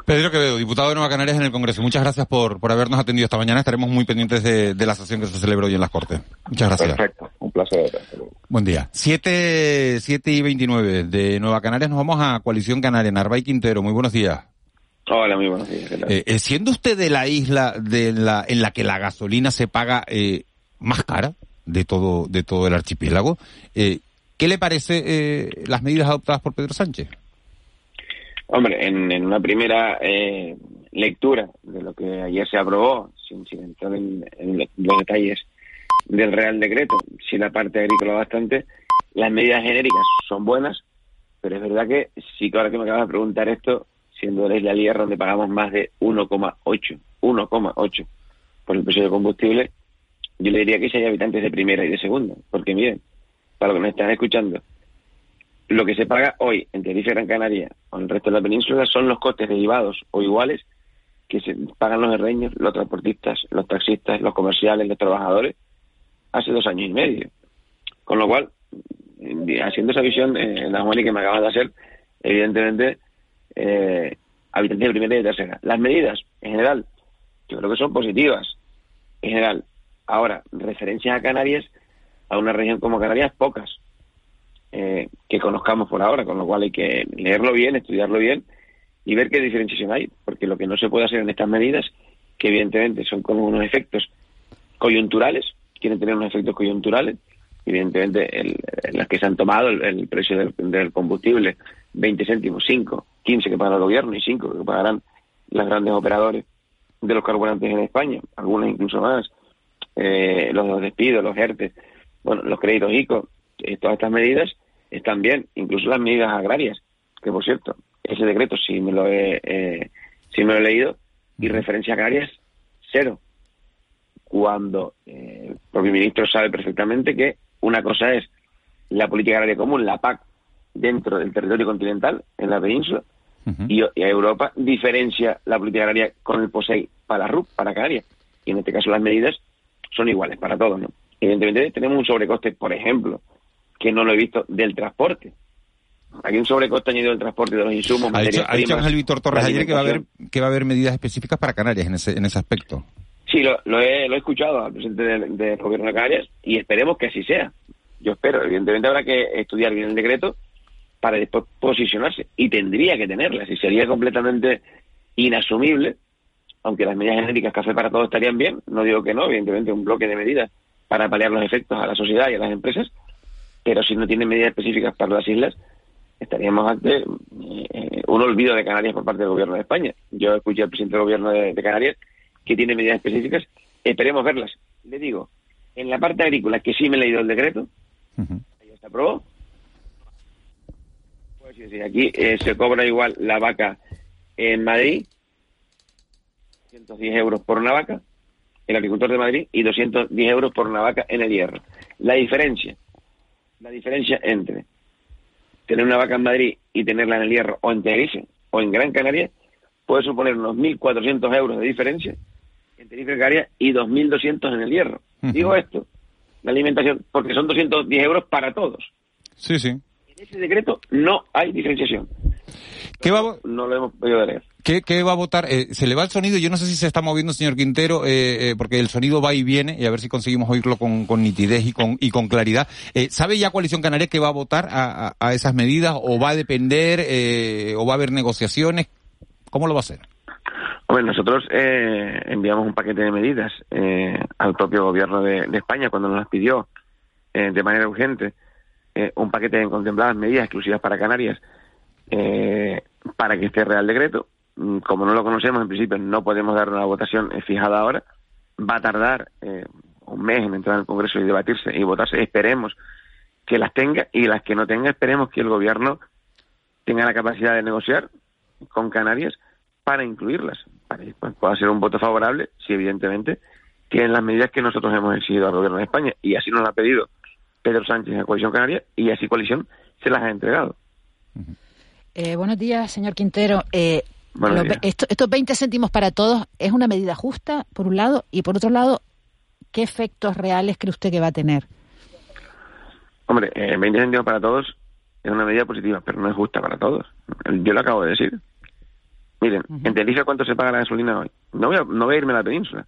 Pedro Quevedo, diputado de Nueva Canarias en el Congreso. Muchas gracias por, por habernos atendido esta mañana. Estaremos muy pendientes de, de la sesión que se celebra hoy en las Cortes. Muchas gracias. Perfecto, un placer. Buen día. 7, siete y 29 de Nueva Canarias. Nos vamos a Coalición Canaria. Narváez Quintero, muy buenos días. Hola, muy buenos días. Eh, eh, siendo usted de la isla de la, en la que la gasolina se paga eh, más cara de todo, de todo el archipiélago, eh, ¿Qué le parece eh, las medidas adoptadas por Pedro Sánchez? Hombre, en, una primera eh, lectura de lo que ayer se aprobó, sin, entrar en, los detalles del Real Decreto, si la parte agrícola bastante, las medidas genéricas son buenas, pero es verdad que sí que ahora que me acabas de preguntar esto, siendo la isla Lierra donde pagamos más de 1,8, 1,8 por el precio del combustible, yo le diría que si hay habitantes de primera y de segunda, porque miren, para los que me están escuchando, lo que se paga hoy en Tenerife Gran Canaria o en el resto de la península son los costes derivados o iguales que se pagan los herreños, los transportistas, los taxistas, los comerciales, los trabajadores hace dos años y medio. Con lo cual, eh, haciendo esa visión, eh, la Juan que me acabas de hacer, evidentemente, eh, habitantes de primera y de tercera. Las medidas, en general, yo creo que son positivas, en general. Ahora, referencias a Canarias, a una región como Canarias, pocas eh, que conozcamos por ahora, con lo cual hay que leerlo bien, estudiarlo bien y ver qué diferenciación hay, porque lo que no se puede hacer en estas medidas, que evidentemente son con unos efectos coyunturales, quieren tener unos efectos coyunturales, evidentemente el, las que se han tomado, el, precio del, combustible, 20 céntimos, 5, 15 que pagará el gobierno y 5 que pagarán los grandes operadores de los carburantes en España, algunas incluso más, eh, los despidos, los ERTE, bueno, los créditos ICO, eh, todas estas medidas están bien, incluso las medidas agrarias, que por cierto, ese decreto sí me lo he, eh, me lo he leído, y referencia agrarias, cero. Cuando eh, el propio ministro sabe perfectamente que una cosa es la política agraria común, la PAC, dentro del territorio continental, en la península, y, a Europa diferencia la política agraria con el POSEI para RUP, para Canarias. Y en este caso las medidas son iguales para todos, ¿no? Evidentemente tenemos un sobrecoste, por ejemplo, que no lo he visto, del transporte. Hay un sobrecoste añadido del transporte de los insumos. Ha dicho, ha dicho Ángel Víctor Torres ayer que va a haber que va a haber medidas específicas para Canarias en ese en ese aspecto. Sí, lo, lo, he, lo he escuchado al presidente del, gobierno de Canarias y esperemos que así sea. Yo espero. Evidentemente habrá que estudiar bien el decreto para después posicionarse y tendría que tenerlas y sería completamente inasumible, aunque las medidas genéricas café para todos estarían bien, no digo que no, evidentemente un bloque de medidas para paliar los efectos a la sociedad y a las empresas, pero si no tiene medidas específicas para las islas, estaríamos ante eh, un olvido de Canarias por parte del gobierno de España. Yo escuché al presidente del gobierno de, Canarias que tiene medidas específicas, esperemos verlas. Le digo, en la parte agrícola, que sí me he leído el decreto, ahí se aprobó. Pues sí, aquí eh, se cobra igual la vaca en Madrid, 110 euros por una vaca, el agricultor de Madrid y 210 euros por una vaca en el hierro. La diferencia, la diferencia entre tener una vaca en Madrid y tenerla en el hierro o en Tenerife o en Gran Canaria puede suponer unos 1.400 euros de diferencia en Tenerife Canaria y 2.200 en el hierro. Digo esto, la alimentación, porque son 210 euros para todos. Sí, sí. En ese decreto no hay diferenciación. ¿Qué va, no lo hemos podido leer. ¿Qué, va a votar? Eh, se le va el sonido, yo no sé si se está moviendo, señor Quintero, eh, eh, porque el sonido va y viene, y a ver si conseguimos oírlo con, nitidez y con, y con claridad. ¿Sabe ya Coalición Canaria que va a votar a, esas medidas, o va a depender, o va a haber negociaciones? ¿Cómo lo va a hacer? Bueno, nosotros enviamos un paquete de medidas al propio gobierno de, España cuando nos las pidió de manera urgente, un paquete de contempladas medidas exclusivas para Canarias para que este Real Decreto Mm, como no lo conocemos, en principio no podemos dar una votación eh, fijada ahora. Va a tardar eh, un mes en entrar al Congreso y debatirse y votarse. Esperemos que las tenga y las que no tenga, esperemos que el Gobierno tenga la capacidad de negociar con Canarias para incluirlas. Que pueda ser un voto favorable, si evidentemente tienen las medidas que nosotros hemos exigido al gobierno de España y así nos lo ha pedido Pedro Sánchez en Coalición Canaria y así Coalición se las ha entregado. Eh, buenos días, señor Quintero. Eh, Buenos los ve- días. esto- estos 20 céntimos para todos es una medida justa, por un lado, y por otro lado, ¿qué efectos reales cree usted que va a tener? Hombre, eh, 20 céntimos para todos es una medida positiva, pero no es justa para todos. Yo lo acabo de decir. Miren, en Tenerife, ¿cuánto se paga la gasolina hoy? No voy a, no voy a irme a la península.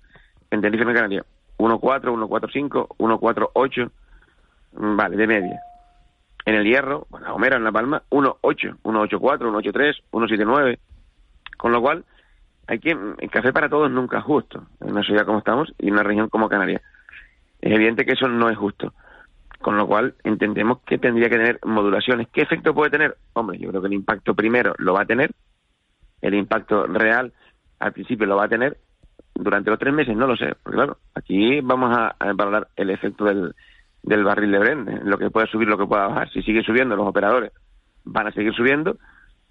En Tenerife, en Canaria, 1,4, 1,45, 1,48, mm, vale, de media. En el Hierro, bueno, la Gomera, en La Palma, 1,8, 1,84, 1,83, 1,79. Con lo cual, hay que, el café para todos nunca es justo, en una ciudad como estamos y en una región como Canarias. Es evidente que eso no es justo. Con lo cual, entendemos que tendría que tener modulaciones. ¿Qué efecto puede tener? Hombre, yo creo que el impacto primero lo va a tener. El impacto real, al principio, lo va a tener. Durante los tres meses, no lo sé. Porque, claro, aquí vamos a, a el efecto del, del barril de Brent, lo que pueda subir, lo que pueda bajar. Si sigue subiendo, los operadores van a seguir subiendo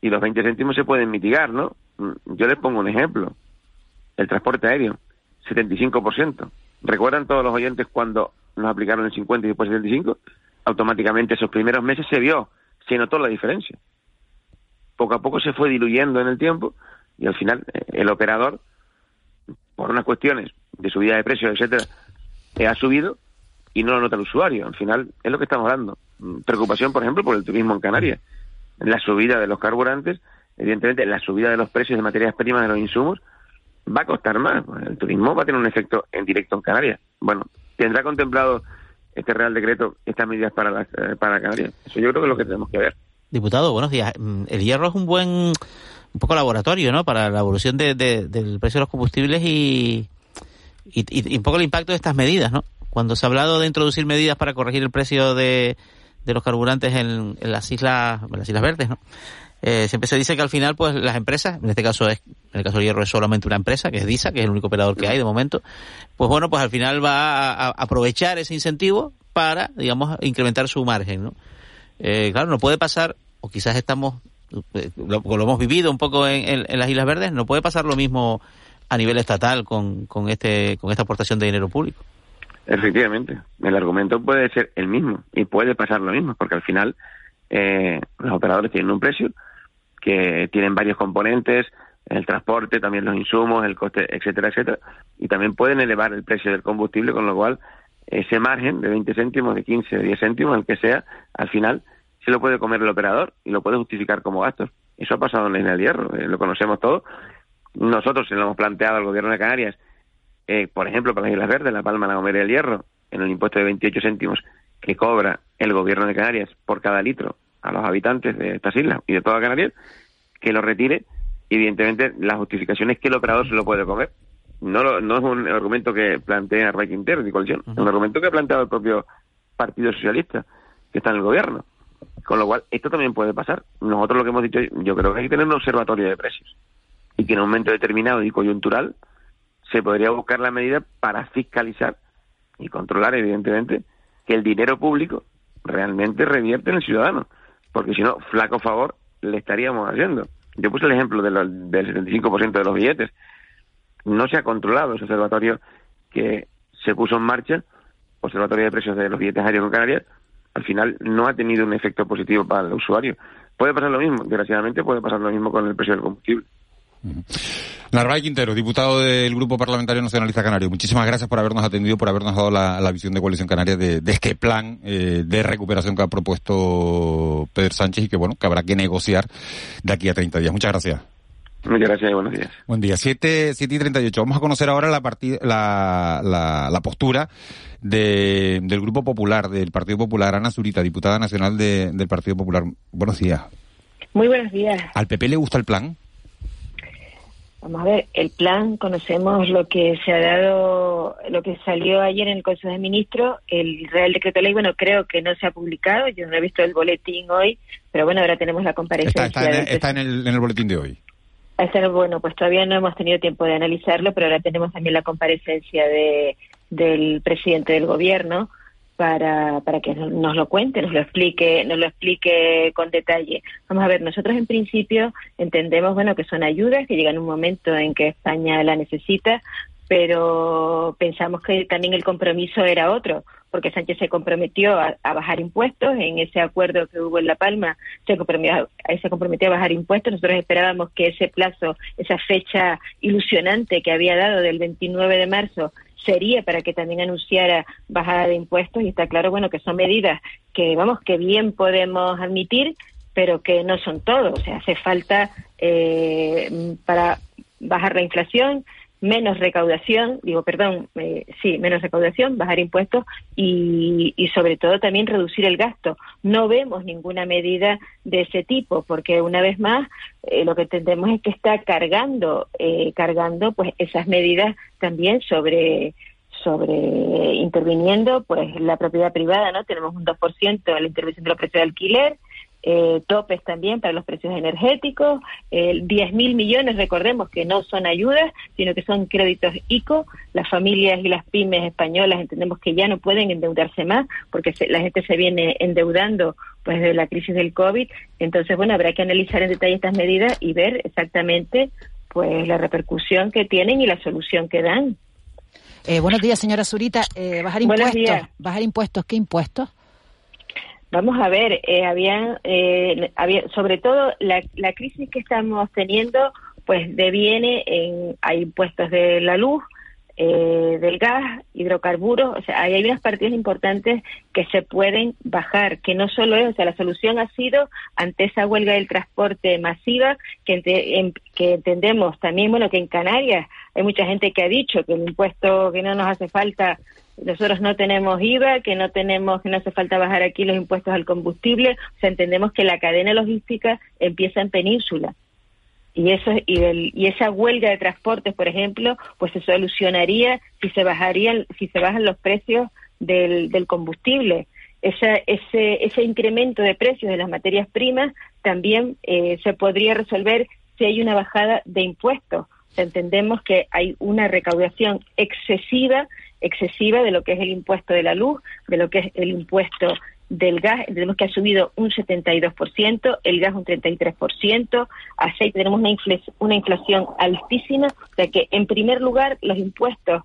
y los 20 céntimos se pueden mitigar, ¿no? Mm, Yo les pongo un ejemplo. El transporte aéreo, 75%. ¿Recuerdan todos los oyentes cuando nos aplicaron el 50 y después el 75? Automáticamente esos primeros meses se vio, se notó la diferencia. Poco a poco se fue diluyendo en el tiempo y al final eh, el operador, por unas cuestiones de subida de precios, etcétera, eh, ha subido y no lo nota el usuario. Al final es lo que estamos hablando. Mm, Preocupación, por ejemplo, por el turismo en Canarias. La subida de los carburantes, evidentemente la subida de los precios de materias primas de los insumos va a costar más. El turismo va a tener un efecto en directo en Canarias. Bueno, ¿tendrá contemplado este Real Decreto estas medidas para, las, eh, para Canarias? Eso yo creo que es lo que tenemos que ver. Diputado, buenos días. Mm, El hierro es un buen, un poco laboratorio, ¿no? Para la evolución de- de- del precio de los combustibles y, un poco el impacto de estas medidas, ¿no? Cuando se ha hablado de introducir medidas para corregir el precio de, de los carburantes en, las islas, en las islas verdes, ¿no? Eh, siempre se dice que al final, pues las empresas, en este caso es, en el caso del hierro es solamente una empresa, que es DISA, que es el único operador que hay de momento, pues bueno, pues al final va a, a aprovechar ese incentivo para, digamos, incrementar su margen, ¿no? Eh, claro, no puede pasar, o quizás estamos, eh, lo, hemos vivido un poco en las Islas Verdes, no puede pasar lo mismo a nivel estatal con, con, este, con esta aportación de dinero público. Efectivamente, el argumento puede ser el mismo y puede pasar lo mismo, porque al final eh, los operadores tienen un precio que tienen varios componentes, el transporte, también los insumos, el coste, etcétera, etcétera, y también pueden elevar el precio del combustible, con lo cual ese margen de 20 céntimos, de 15, de 10 céntimos, el que sea, al final se lo puede comer el operador y lo puede justificar como gastos. Eso ha pasado en del Hierro, eh, lo conocemos todos. Nosotros se lo hemos planteado al gobierno de Canarias eh, por ejemplo, para las Islas Verdes, La Palma, La Gomera y el Hierro, en el impuesto de 28 céntimos que cobra el gobierno de Canarias por cada litro a los habitantes de estas islas y de toda Canarias, que lo retire. Evidentemente, la justificación es que el operador se lo puede comer. No, lo- no es un argumento que plantea Ray Quintero ni es un argumento que ha planteado el propio Partido Socialista, que está en el gobierno. Con lo cual, esto también puede pasar. Nosotros lo que hemos dicho, yo creo que hay que tener un observatorio de precios y que en un momento determinado y coyuntural se podría buscar la medida para fiscalizar y controlar, evidentemente, que el dinero público realmente revierte en el ciudadano. Porque si no, flaco favor le estaríamos haciendo. Yo puse el ejemplo de lo- del 75% de los billetes. No se ha controlado ese observatorio que se puso en marcha, observatorio de precios de los billetes aéreos en Canarias, al final no ha tenido un efecto positivo para el usuario. Puede pasar lo mismo, desgraciadamente puede pasar lo mismo con el precio del combustible. Narváez Quintero, diputado del Grupo Parlamentario Nacionalista Canario. Muchísimas gracias por habernos atendido, por habernos dado la, visión de Coalición Canaria de, de este plan eh, de recuperación que ha propuesto Pedro Sánchez y que, bueno, que habrá que negociar de aquí a 30 días. Muchas gracias. Muchas gracias y buenos días. Buen día. 7, siete y 38. Vamos a conocer ahora la, parti- la, la, la postura de, del Grupo Popular, del Partido Popular. Ana Zurita, diputada nacional de- del Partido Popular. Buenos días. Muy buenos días. ¿Al PP le gusta el plan? Vamos a ver, el plan, conocemos lo que se ha dado, lo que salió ayer en el Consejo de Ministros, el Real Decreto de Ley, bueno, creo que no se ha publicado, yo no he visto el boletín hoy, pero bueno, ahora tenemos la comparecencia. Está, está, en, del el- está en, el, en el boletín de hoy. Ese, bueno, pues todavía no hemos tenido tiempo de analizarlo, pero ahora tenemos también la comparecencia de, del presidente del gobierno para, para que nos lo cuente, nos lo explique, nos lo explique con detalle. Vamos a ver, nosotros en principio entendemos, bueno, que son ayudas que llegan un momento en que España la necesita, pero pensamos que también el compromiso era otro, porque Sánchez se comprometió a, bajar impuestos, en ese acuerdo que hubo en La Palma se comprometió, se comprometió a bajar impuestos, nosotros esperábamos que ese plazo, esa fecha ilusionante que había dado del 29 de marzo sería para que también anunciara bajada de impuestos. Y está claro, bueno, que son medidas que, vamos, que bien podemos admitir, pero que no son todo, o sea, hace falta eh, para bajar la inflación, menos recaudación, digo, perdón, eh, sí, menos recaudación, bajar impuestos y, y, sobre todo también reducir el gasto. No vemos ninguna medida de ese tipo, porque una vez más eh, lo que entendemos es que está cargando, eh, cargando pues esas medidas también sobre sobre interviniendo pues la propiedad privada, ¿no? Tenemos un 2% de la intervención de los precios de alquiler, eh, topes también para los precios energéticos, eh, 10 mil millones, recordemos que no son ayudas, sino que son créditos ICO. Las familias y las pymes españolas entendemos que ya no pueden endeudarse más porque la gente se viene endeudando pues de la crisis del COVID. Entonces, bueno, habrá que analizar en detalle estas medidas y ver exactamente pues la repercusión que tienen y la solución que dan. Eh, buenos días, señora Zurita. Eh, bajar impuestos. Bajar impuestos. ¿Qué impuestos? Vamos a ver, eh, había, eh, había, sobre todo la, la crisis que estamos teniendo, pues deviene en, hay impuestos de la luz, eh, del gas, hidrocarburos, o sea, hay, unas partidas importantes que se pueden bajar, que no solo es, o sea, la solución ha sido ante esa huelga del transporte masiva, que, que entendemos también, bueno, que en Canarias hay mucha gente que ha dicho que el impuesto que no nos hace falta nosotros no tenemos IVA, que no tenemos, que no hace falta bajar aquí los impuestos al combustible, o sea, entendemos que la cadena logística empieza en península. Y eso y, el, y esa huelga de transportes, por ejemplo, pues se solucionaría si se bajarían, si se bajan los precios del, del combustible. ese, ese incremento de precios de las materias primas también eh, se podría resolver si hay una bajada de impuestos. entendemos que hay una recaudación excesiva excesiva de lo que es el impuesto de la luz, de lo que es el impuesto del gas, tenemos que ha subido un 72%, el gas un 33%, aceite tenemos una, una inflación altísima, o sea que en primer lugar los impuestos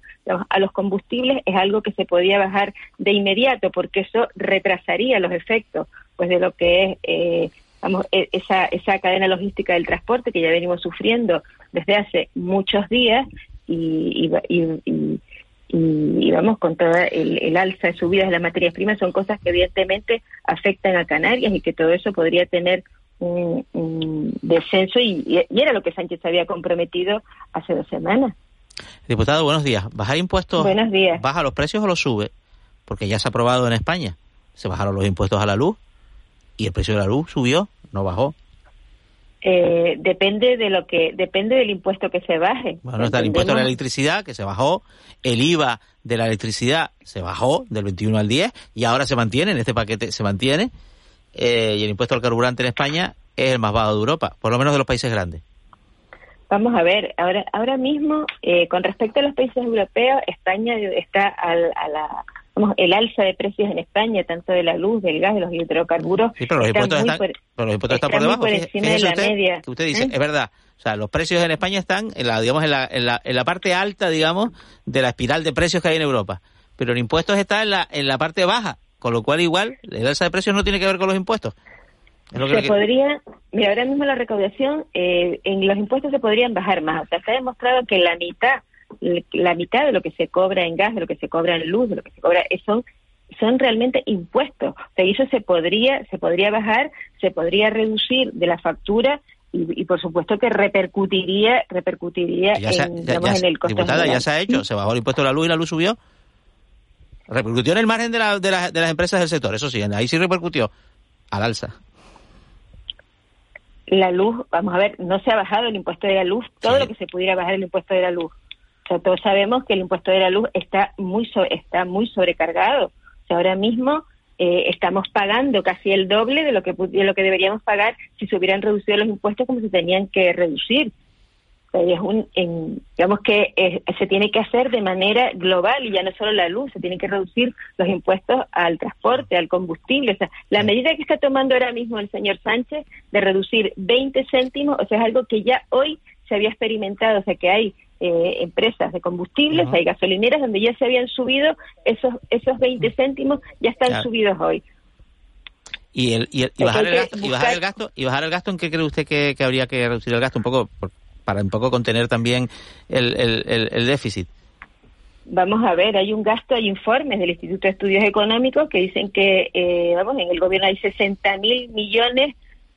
a los combustibles es algo que se podía bajar de inmediato porque eso retrasaría los efectos pues de lo que es eh, e, esa, esa cadena logística del transporte que ya venimos sufriendo desde hace muchos días y, y y, vamos con toda el, alza de subidas de las materias primas son cosas que evidentemente afectan a Canarias y que todo eso podría tener un, descenso y, era lo que Sánchez había comprometido hace dos semanas. Diputado, buenos días. ¿Bajar impuestos? Buenos días. ¿Baja los precios o los sube? Porque ya se ha aprobado en España. Se bajaron los impuestos a la luz y el precio de la luz subió, no bajó. Eh, depende de lo que depende del impuesto que se baje. Bueno, está el impuesto a la electricidad que se bajó, el IVA de la electricidad se bajó del 21 al 10 y ahora se mantiene, en este paquete se mantiene, eh, y el impuesto al carburante en España es el más bajo de Europa, por lo menos de los países grandes. Vamos a ver, ahora ahora mismo, eh, con respecto a los países europeos, España está al, a la el alza de precios en España, tanto de la luz, del gas, de los hidrocarburos. Sí, pero los impuestos están por, pero los impuestos están por debajo. Por encima de la usted, media. Que usted dice, ¿Eh? es verdad. O sea, los precios en España están en la, digamos, en la, en la, en la parte alta, digamos, de la espiral de precios que hay en Europa. Pero el impuesto está en la, en la parte baja, con lo cual igual el alza de precios no tiene que ver con los impuestos. se podría, mira, ahora mismo la recaudación, eh, en los impuestos se podrían bajar más. O sea, se ha demostrado que la mitad la mitad de lo que se cobra en gas, de lo que se cobra en luz, de lo que se cobra, son son realmente impuestos. O sea, eso se podría, se podría bajar, se podría reducir de la factura y, por supuesto que repercutiría, repercutiría en, en, el costo. Diputada, ya se ha hecho, se bajó el impuesto de la luz y la luz subió. Repercutió en el margen de, la, de, de las empresas del sector, eso sí, ahí sí repercutió al alza. La luz, vamos a ver, no se ha bajado el impuesto de la luz, todo lo que se pudiera bajar el impuesto de la luz. O sea, todos sabemos que el impuesto de la luz está muy, está muy sobrecargado ahora mismo eh, estamos pagando casi el doble de lo que de lo que deberíamos pagar si se hubieran reducido los impuestos como se tenían que reducir. es un, digamos que eh, se tiene que hacer de manera global y ya no solo la luz, se tienen que reducir los impuestos al transporte, al combustible. O sea, la medida que está tomando ahora mismo el señor Sánchez de reducir 20 céntimos, o sea, es algo que ya hoy se había experimentado, o sea, que hay eh, empresas de combustibles, hay gasolineras donde ya se habían subido esos esos 20 céntimos, ya están Claro. subidos hoy. Y, el, y, el- y Es bajar el gasto, y bajar el gasto, y bajar el gasto, ¿en qué cree usted que, que habría que reducir el gasto? Un poco por- para un poco contener también el, el, el, el déficit. Vamos a ver, hay un gasto, hay informes del Instituto de Estudios Económicos que dicen que, eh, vamos, en el gobierno hay 60 mil millones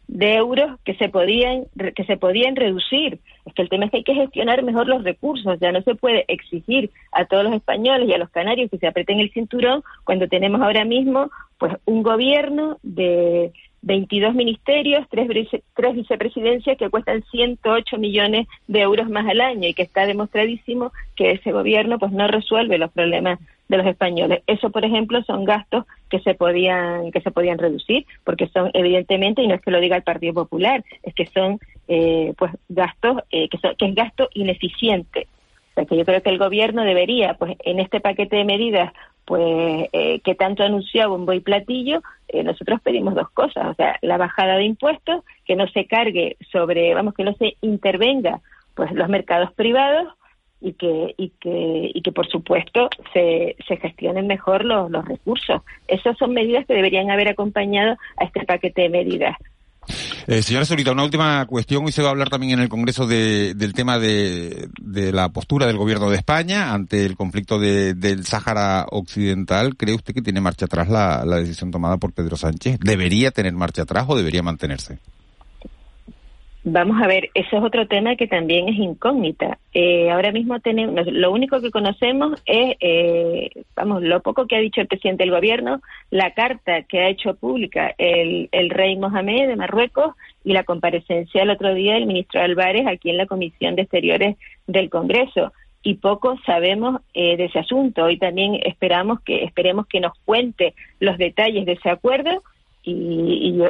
de euros que se podían que se podían reducir. Es que el tema es que hay que gestionar mejor los recursos. Ya no se puede exigir a todos los españoles y a los canarios que se aprieten el cinturón cuando tenemos ahora mismo, pues, un gobierno de 22 ministerios, tres, tres vicepresidencias que cuestan 108 millones de euros más al año y que está demostradísimo que ese gobierno pues no resuelve los problemas de los españoles. Eso, por ejemplo, son gastos que se podían que se podían reducir porque son evidentemente y no es que lo diga el Partido Popular, es que son eh, pues gastos eh, que, son- que es gasto ineficiente. O sea, que yo creo que el gobierno debería, pues, en este paquete de medidas, pues, eh, que tanto anunció bombo y platillo, eh, nosotros pedimos dos cosas, o sea, la bajada de impuestos, que no se cargue sobre, vamos, que no se intervenga, pues, los mercados privados y que y que y que por supuesto se, se gestionen mejor los, los recursos. Esas son medidas que deberían haber acompañado a este paquete de medidas. Eh, señora Solita, una última cuestión. Hoy se va a hablar también en el Congreso de- del tema de, de la postura del Gobierno de España ante el conflicto de- del Sáhara Occidental. ¿Cree usted que tiene marcha atrás la, la decisión tomada por Pedro Sánchez? ¿Debería tener marcha atrás o debería mantenerse? Vamos a ver, eso es otro tema que también es incógnita. Eh, ahora mismo tenemos, lo único que conocemos es, eh, vamos, lo poco que ha dicho el presidente del gobierno, la carta que ha hecho pública el, el rey Mohamed de Marruecos y la comparecencia el otro día del ministro Álvarez aquí en la Comisión de Exteriores del Congreso. Y poco sabemos eh, de ese asunto. Hoy también esperamos que esperemos que nos cuente los detalles de ese acuerdo y,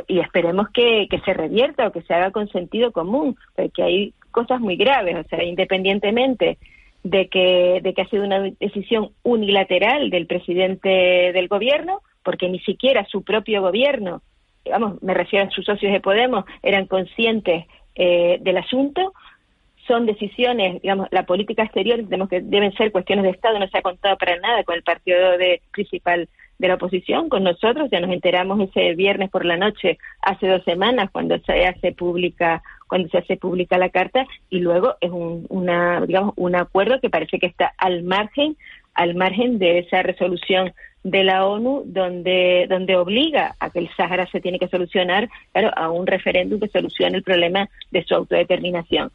y, y esperemos que, se revierta o que se haga con sentido común, porque hay cosas muy graves, o sea, independientemente de que, de que ha sido una decisión unilateral del presidente del gobierno, porque ni siquiera su propio gobierno, vamos, me refiero a sus socios de Podemos, eran conscientes eh, del asunto, son decisiones, digamos, la política exterior tenemos que deben ser cuestiones de Estado, no se ha contado para nada con el partido de, principal de la oposición, con nosotros, ya nos enteramos ese viernes por la noche, hace dos semanas, cuando se hace pública, cuando se hace pública la carta, y luego es un, una, digamos, un acuerdo que parece que está al margen, al margen de esa resolución de la ONU donde donde obliga a que el Sáhara se tiene que solucionar, claro, a un referéndum que solucione el problema de su autodeterminación.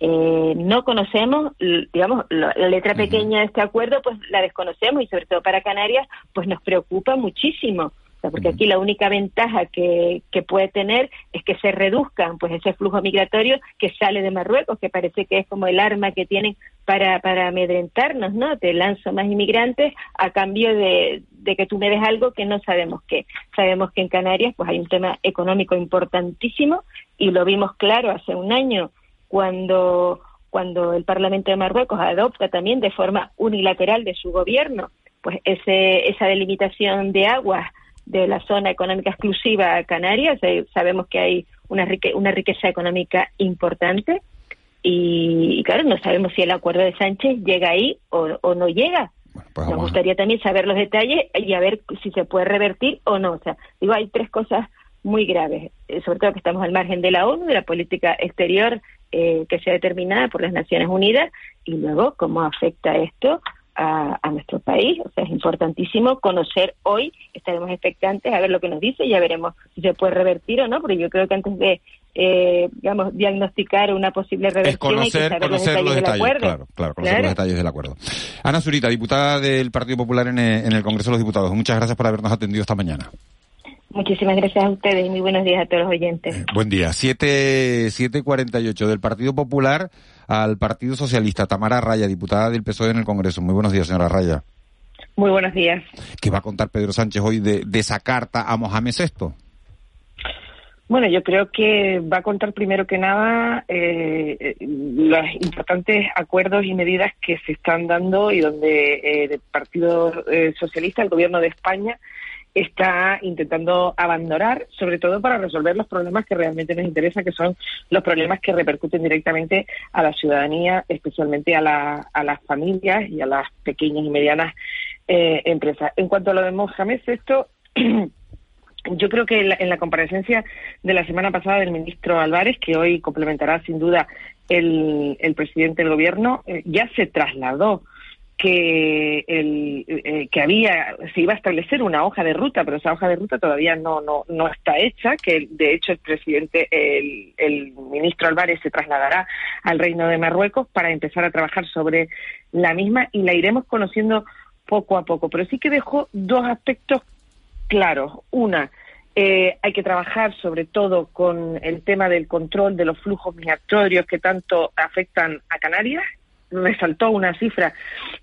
Eh, no conocemos, digamos, la letra pequeña de este acuerdo, pues la desconocemos y sobre todo para Canarias, pues nos preocupa muchísimo. O sea, porque aquí la única ventaja que, que puede tener es que se reduzcan pues ese flujo migratorio que sale de Marruecos, que parece que es como el arma que tienen para, para amedrentarnos, ¿no? Te lanzo más inmigrantes a cambio de, de que tú me des algo que no sabemos qué. Sabemos que en Canarias pues hay un tema económico importantísimo y lo vimos claro hace un año cuando cuando el Parlamento de Marruecos adopta también de forma unilateral de su gobierno pues ese, esa delimitación de aguas de la zona económica exclusiva Canarias. Eh, sabemos que hay una, rique- una riqueza económica importante y, y, claro, no sabemos si el acuerdo de Sánchez llega ahí o, o no llega. pues Nos gustaría también saber los detalles y a ver si se puede revertir o no. O sea, digo, hay tres cosas muy graves, eh, sobre todo que estamos al margen de la ONU, de la política exterior eh, que sea determinada por las Naciones Unidas, y luego cómo afecta esto a, a nuestro país. O sea, es importantísimo conocer hoy, estaremos expectantes a ver lo que nos dice, ya veremos si se puede revertir o no, porque yo creo que antes de, eh, digamos, diagnosticar una posible Es reversión hay que conocer, saber conocer los los detalles, detalles, del acuerdo. claro, claro, conocer Claro. los detalles del acuerdo. Ana Zurita, diputada del Partido Popular en el, en el Congreso de los Diputados. Muchas gracias por habernos atendido esta mañana. Muchísimas gracias a ustedes y muy buenos días a todos los oyentes. Buen día. 7, 7.48 del Partido Popular al Partido Socialista. Tamara Raya, diputada del PSOE en el Congreso. Muy buenos días, señora Raya. Muy buenos días. ¿Qué va a contar Pedro Sánchez hoy de, de esa carta a Mohamed VI? Bueno, yo creo que va a contar primero que nada eh, eh, los importantes acuerdos y medidas que se están dando y donde eh, el Partido eh, Socialista, el Gobierno de España, está intentando abandonar, sobre todo para resolver los problemas que realmente nos interesan, que son los problemas que repercuten directamente a la ciudadanía, especialmente a, la, a las familias y a las pequeñas y medianas eh, empresas. En cuanto a lo de Mohamed esto [clears throat] yo creo que en la, comparecencia de la semana pasada del ministro Álvarez, que hoy complementará sin duda el, el presidente del gobierno, eh, ya se trasladó que el, eh, que había se iba a establecer una hoja de ruta pero esa hoja de ruta todavía no no no está hecha que de hecho el presidente el, el ministro Álvarez se trasladará al Reino de Marruecos para empezar a trabajar sobre la misma y la iremos conociendo poco a poco. Pero sí que dejó dos aspectos claros. Una eh, hay que trabajar sobre todo con el tema del control de los flujos migratorios que tanto afectan a Canarias resaltó una cifra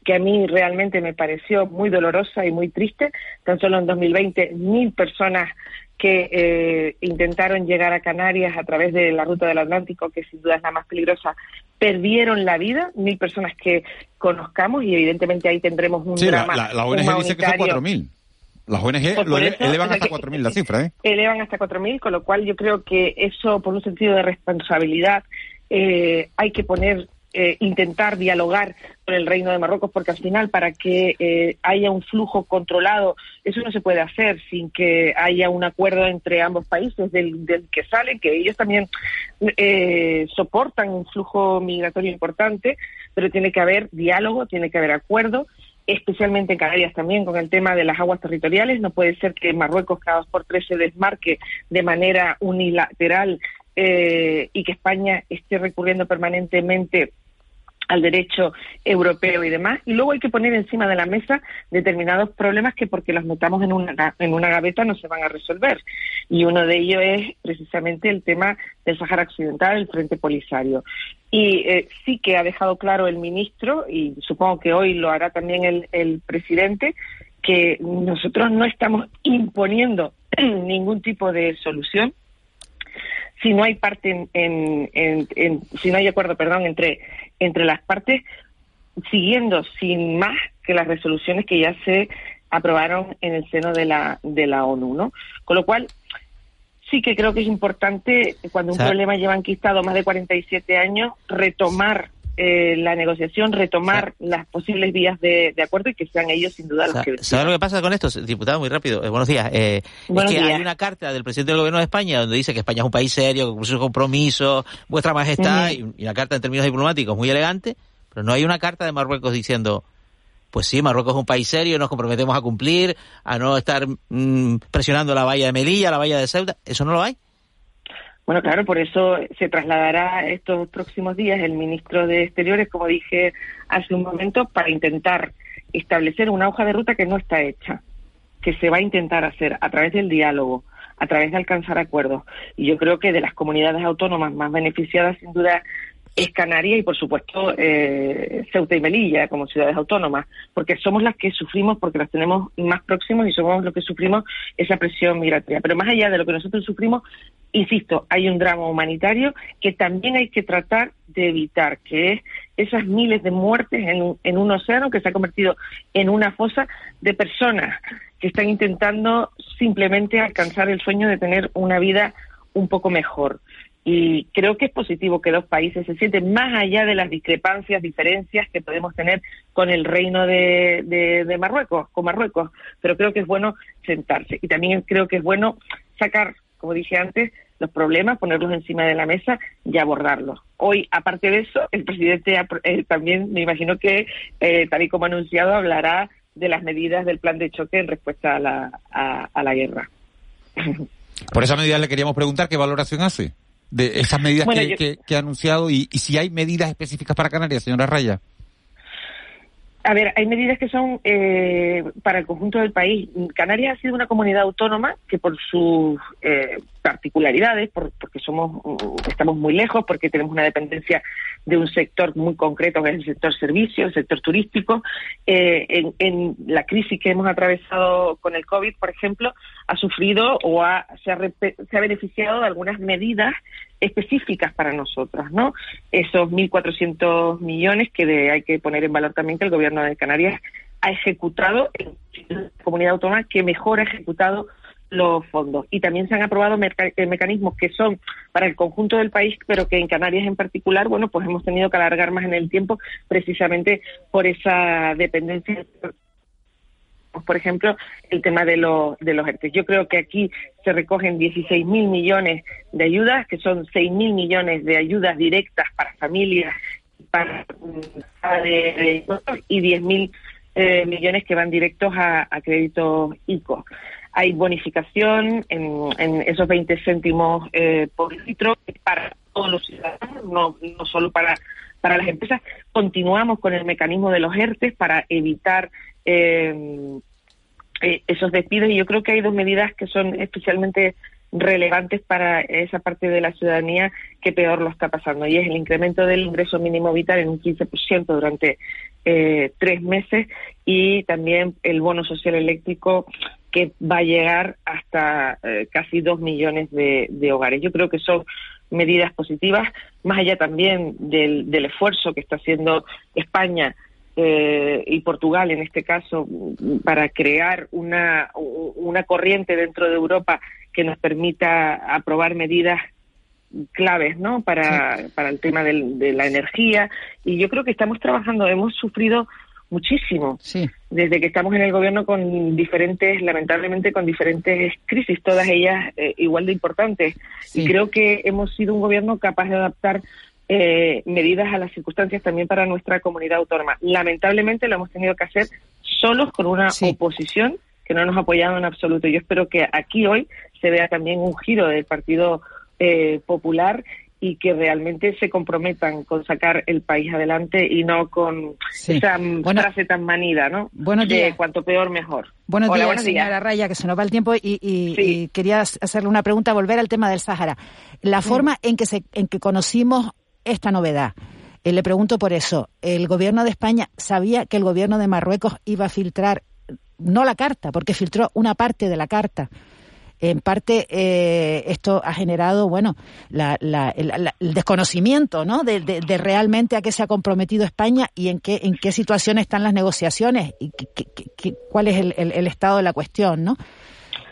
que a mí realmente me pareció muy dolorosa y muy triste. Tan solo en 2020, mil personas que eh, intentaron llegar a Canarias a través de la ruta del Atlántico, que sin duda es la más peligrosa, perdieron la vida, mil personas que conozcamos y evidentemente ahí tendremos un drama. La, la, ONG dice que son 4.000. Las ONG pues lo elevan hasta 4.000 la cifra, ¿eh? Elevan hasta 4.000, con lo cual yo creo que eso, por un sentido de responsabilidad, eh, hay que poner eh, intentar dialogar con el Reino de Marruecos, porque al final, para que eh, haya un flujo controlado, eso no se puede hacer sin que haya un acuerdo entre ambos países del, que salen, que ellos también eh, soportan un flujo migratorio importante, pero tiene que haber diálogo, tiene que haber acuerdo especialmente en Canarias también con el tema de las aguas territoriales. No puede ser que Marruecos cada dos por tres se desmarque de manera unilateral y que España esté recurriendo permanentemente al derecho europeo y demás. Y luego hay que poner encima de la mesa determinados problemas que porque los metamos en una, en una gaveta no se van a resolver. Y uno de ellos es precisamente el tema del Sahara Occidental, el Frente Polisario. Y eh, sí que ha dejado claro el ministro, y supongo que hoy lo hará también el, el presidente, que nosotros no estamos imponiendo [clears throat] ningún tipo de solución, si no hay parte en, en, si no hay acuerdo, perdón, entre entre las partes, siguiendo sin más que las resoluciones que ya se aprobaron en el seno de la de la ONU, ¿no? Con lo cual sí que creo que es importante cuando un problema lleva enquistado más de 47 años retomar eh, la negociación, retomar las posibles vías de, acuerdo y que sean ellos sin duda los que... ¿Sabes lo que pasa con esto, diputado? Muy rápido. Eh, buenos días. Eh, es que hay una carta del presidente del gobierno de España donde dice que España es un país serio, que cumple sus compromisos, vuestra majestad, y, una carta en términos diplomáticos muy elegante, pero no hay una carta de Marruecos diciendo pues sí, Marruecos es un país serio, nos comprometemos a cumplir, a no estar mm, presionando la valla de Melilla, la valla de Ceuta. ¿Eso no lo hay? Bueno, claro, por eso se trasladará estos próximos días el ministro de Exteriores, como dije hace un momento, para intentar establecer una hoja de ruta que no está hecha, que se va a intentar hacer a través del diálogo, a través de alcanzar acuerdos. Y yo creo que de las comunidades autónomas más beneficiadas, sin duda, es Canarias y, por supuesto, eh, Ceuta y Melilla como ciudades autónomas, porque somos las que sufrimos, porque las tenemos más próximos y somos los que sufrimos esa presión migratoria. Pero más allá de lo que nosotros sufrimos, insisto, hay un drama humanitario que también hay que tratar de evitar, que es esas miles de muertes en, en un océano que se ha convertido en una fosa de personas que están intentando simplemente alcanzar el sueño de tener una vida un poco mejor y creo que es positivo que dos países se sienten más allá de las discrepancias, diferencias que podemos tener con el reino de, de, Marruecos, con Marruecos, pero creo que es bueno sentarse y también creo que es bueno sacar, como dije antes, los problemas, ponerlos encima de la mesa y abordarlos. Hoy, aparte de eso, el presidente eh, también, me imagino que, eh, tal y como ha anunciado, hablará de las medidas del plan de choque en respuesta a la, a la guerra. [laughs] Por esa medida le queríamos preguntar qué valoración hace de esas medidas que, ha anunciado y, si hay medidas específicas para Canarias, señora Raya. A ver, hay medidas que son eh, para el conjunto del país. Canarias ha sido una comunidad autónoma que por sus eh, particularidades, porque somos estamos muy lejos, porque tenemos una dependencia de un sector muy concreto que es el sector servicios, el sector turístico. Eh, en, la crisis que hemos atravesado con el COVID, por ejemplo, ha sufrido o se, ha, se ha beneficiado de algunas medidas específicas para nosotras, ¿no? Esos 1.400 millones que hay que poner en valor también que el gobierno de Canarias ha ejecutado, la comunidad autónoma que mejor ha ejecutado los fondos. Y también se han aprobado eh, mecanismos que son para el conjunto del país, pero que en Canarias en particular, bueno, pues hemos tenido que alargar más en el tiempo precisamente por esa dependencia por ejemplo, el tema de, los de los ERTE. Yo creo que aquí se recogen 16.000 millones de ayudas, que son 6.000 millones de ayudas directas para familias para, y 10.000 eh, millones que van directos a, a créditos ICO hay bonificación en, esos 20 céntimos eh, por litro para todos los ciudadanos, no, no solo para, para las empresas. Continuamos con el mecanismo de los ERTES para evitar eh, eh, esos despidos y yo creo que hay dos medidas que son especialmente relevantes para esa parte de la ciudadanía que peor lo está pasando y es el incremento del ingreso mínimo vital en un 15% durante tres meses y también el bono social eléctrico que va a llegar hasta eh, casi dos millones de, hogares. Yo creo que son medidas positivas, más allá también del, esfuerzo que está haciendo España eh, y Portugal en este caso para crear una, una corriente dentro de Europa que nos permita aprobar medidas claves ¿no? para, para el tema de la energía y yo creo que estamos trabajando, hemos sufrido muchísimo. Desde que estamos en el gobierno con diferentes, lamentablemente con diferentes crisis, todas ellas eh, igual de importantes. Y creo que hemos sido un gobierno capaz de adaptar eh, medidas a las circunstancias también para nuestra comunidad autónoma. Lamentablemente lo hemos tenido que hacer solos con una oposición que no nos ha apoyado en absoluto. Yo espero que aquí hoy se vea también un giro del Partido eh, Popular y que realmente se comprometan con sacar el país adelante y no con esa frase tan manida, ¿no? Buenos días. cuanto peor, mejor. Buenos días, señora Raya, que se nos va el tiempo y, quería hacerle una pregunta, volver al tema del Sáhara. La forma en que, se, en que conocimos esta novedad, eh, le pregunto por eso, ¿el gobierno de España sabía que el gobierno de Marruecos iba a filtrar, no la carta, porque filtró una parte de la carta, en parte eh, esto ha generado, bueno, el, desconocimiento, ¿no? De, realmente a qué se ha comprometido España y en qué en qué situación están las negociaciones y cuál es el, estado de la cuestión, ¿no?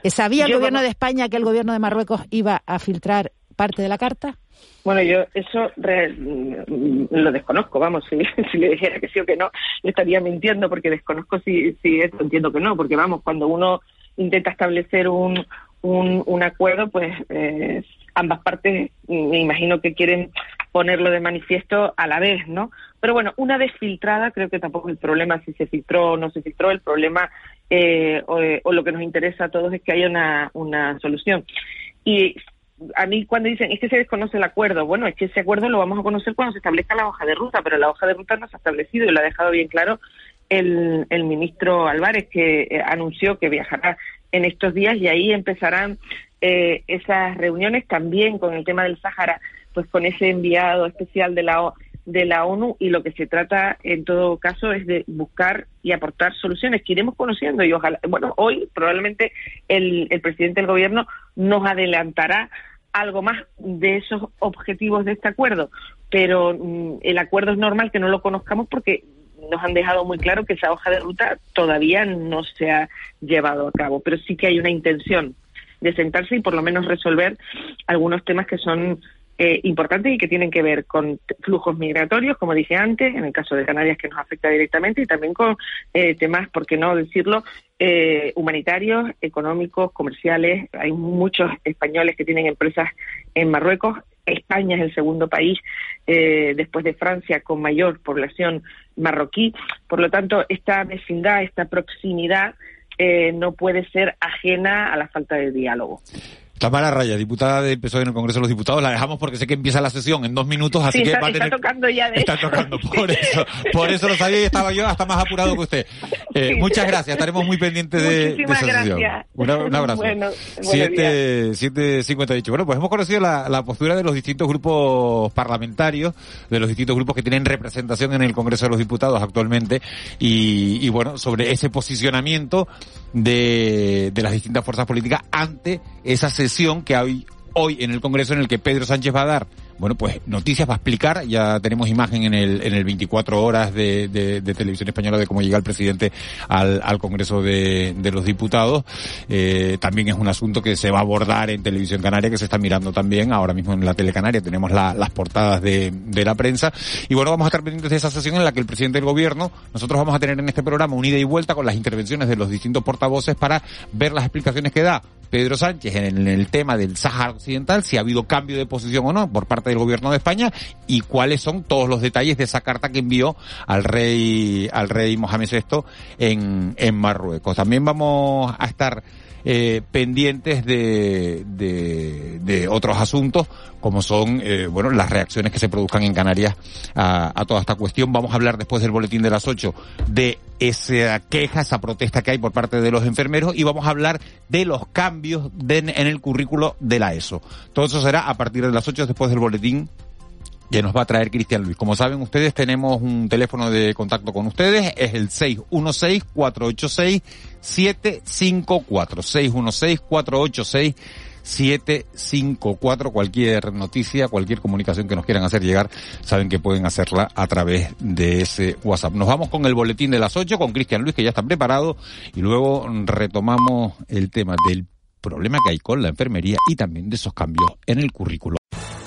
¿Sabía el gobierno de España que el gobierno de Marruecos iba a filtrar parte de la carta? Bueno, yo eso lo desconozco, vamos, si, [laughs] si, le dijera que sí o que no, le estaría mintiendo porque desconozco si, si esto entiendo que no, porque vamos, cuando uno intenta establecer un, un, un acuerdo, pues eh, ambas partes me imagino que quieren ponerlo de manifiesto a la vez, ¿no? Pero bueno, una vez filtrada, creo que tampoco el problema si se filtró o no se filtró, el problema eh, o, lo que nos interesa a todos es que haya una, una solución. Y a mí cuando dicen es que se desconoce el acuerdo, bueno, es que ese acuerdo lo vamos a conocer cuando se establezca la hoja de ruta, pero la hoja de ruta no se ha establecido y lo ha dejado bien claro el, el ministro Álvarez, que eh, anunció que viajará en estos días y ahí empezarán eh, esas reuniones también con el tema del Sáhara, pues con ese enviado especial de la de la ONU y lo que se trata en todo caso es de buscar y aportar soluciones que iremos conociendo y ojalá, bueno, hoy probablemente el, el presidente del gobierno nos adelantará algo más de esos objetivos de este acuerdo, pero mm, el acuerdo es normal que no lo conozcamos porque nos han dejado muy claro que esa hoja de ruta todavía no se ha llevado a cabo, pero sí que hay una intención de sentarse y por lo menos resolver algunos temas que son eh, importantes y que tienen que ver con flujos migratorios, como dije antes, en el caso de Canarias que nos afecta directamente, y también con eh, temas, por qué no decirlo, eh, humanitarios, económicos, comerciales. Hay muchos españoles que tienen empresas en Marruecos. España es el segundo país después de Francia con mayor población marroquí. Por lo tanto, esta vecindad, esta proximidad no puede ser ajena a la falta de diálogo. Tamara Raya, diputada del PSOE en el Congreso de los Diputados, la dejamos porque sé que empieza la sesión en dos minutos, así que está, va a tener... está tocando ya de Está tocando, [laughs] por eso, por eso lo sabía y estaba yo hasta más apurado que usted. Eh, muchas gracias, estaremos muy pendientes de, de esa sesión. Gracias. Un, un abrazo. Bueno, siete, siete cincuenta dicho. Bueno, pues hemos conocido la, la, postura de los distintos grupos parlamentarios, de los distintos grupos que tienen representación en el Congreso de los Diputados actualmente, y, y bueno, sobre ese posicionamiento de, de las distintas fuerzas políticas ante esa sesión que hay hoy en el Congreso en el que Pedro Sánchez va a dar bueno, pues noticias para explicar. Ya tenemos imagen en el, en el 24 horas de, de, televisión española de cómo llega el presidente al, al Congreso de, de los Diputados. Eh, también es un asunto que se va a abordar en televisión canaria, que se está mirando también ahora mismo en la telecanaria. Tenemos las portadas de, de la prensa. Y bueno, vamos a estar pendientes de esa sesión en la que el presidente del gobierno, nosotros vamos a tener en este programa un ida y vuelta con las intervenciones de los distintos portavoces para ver las explicaciones que da Pedro Sánchez en el tema del Sáhara Occidental, si ha habido cambio de posición o no por parte del gobierno de España y cuáles son todos los detalles de esa carta que envió al rey, al rey Mohamed VI en, en Marruecos. También vamos a estar eh, pendientes de, de, de, otros asuntos, como son eh, bueno las reacciones que se produzcan en Canarias a, a, toda esta cuestión. Vamos a hablar después del boletín de las 8 de esa queja, esa protesta que hay por parte de los enfermeros y vamos a hablar de los cambios en el currículo de la ESO. Todo eso será a partir de las 8 después del boletín que nos va a traer Cristian Luis. Como saben ustedes, tenemos un teléfono de contacto con ustedes, es el 616-486-754. 616-486-754. Cualquier noticia, cualquier comunicación que nos quieran hacer llegar, saben que pueden hacerla a través de ese WhatsApp. Nos vamos con el boletín de las 8 con Cristian Luis, que ya está preparado, y luego retomamos el tema del problema que hay con la enfermería y también de esos cambios en el currículo.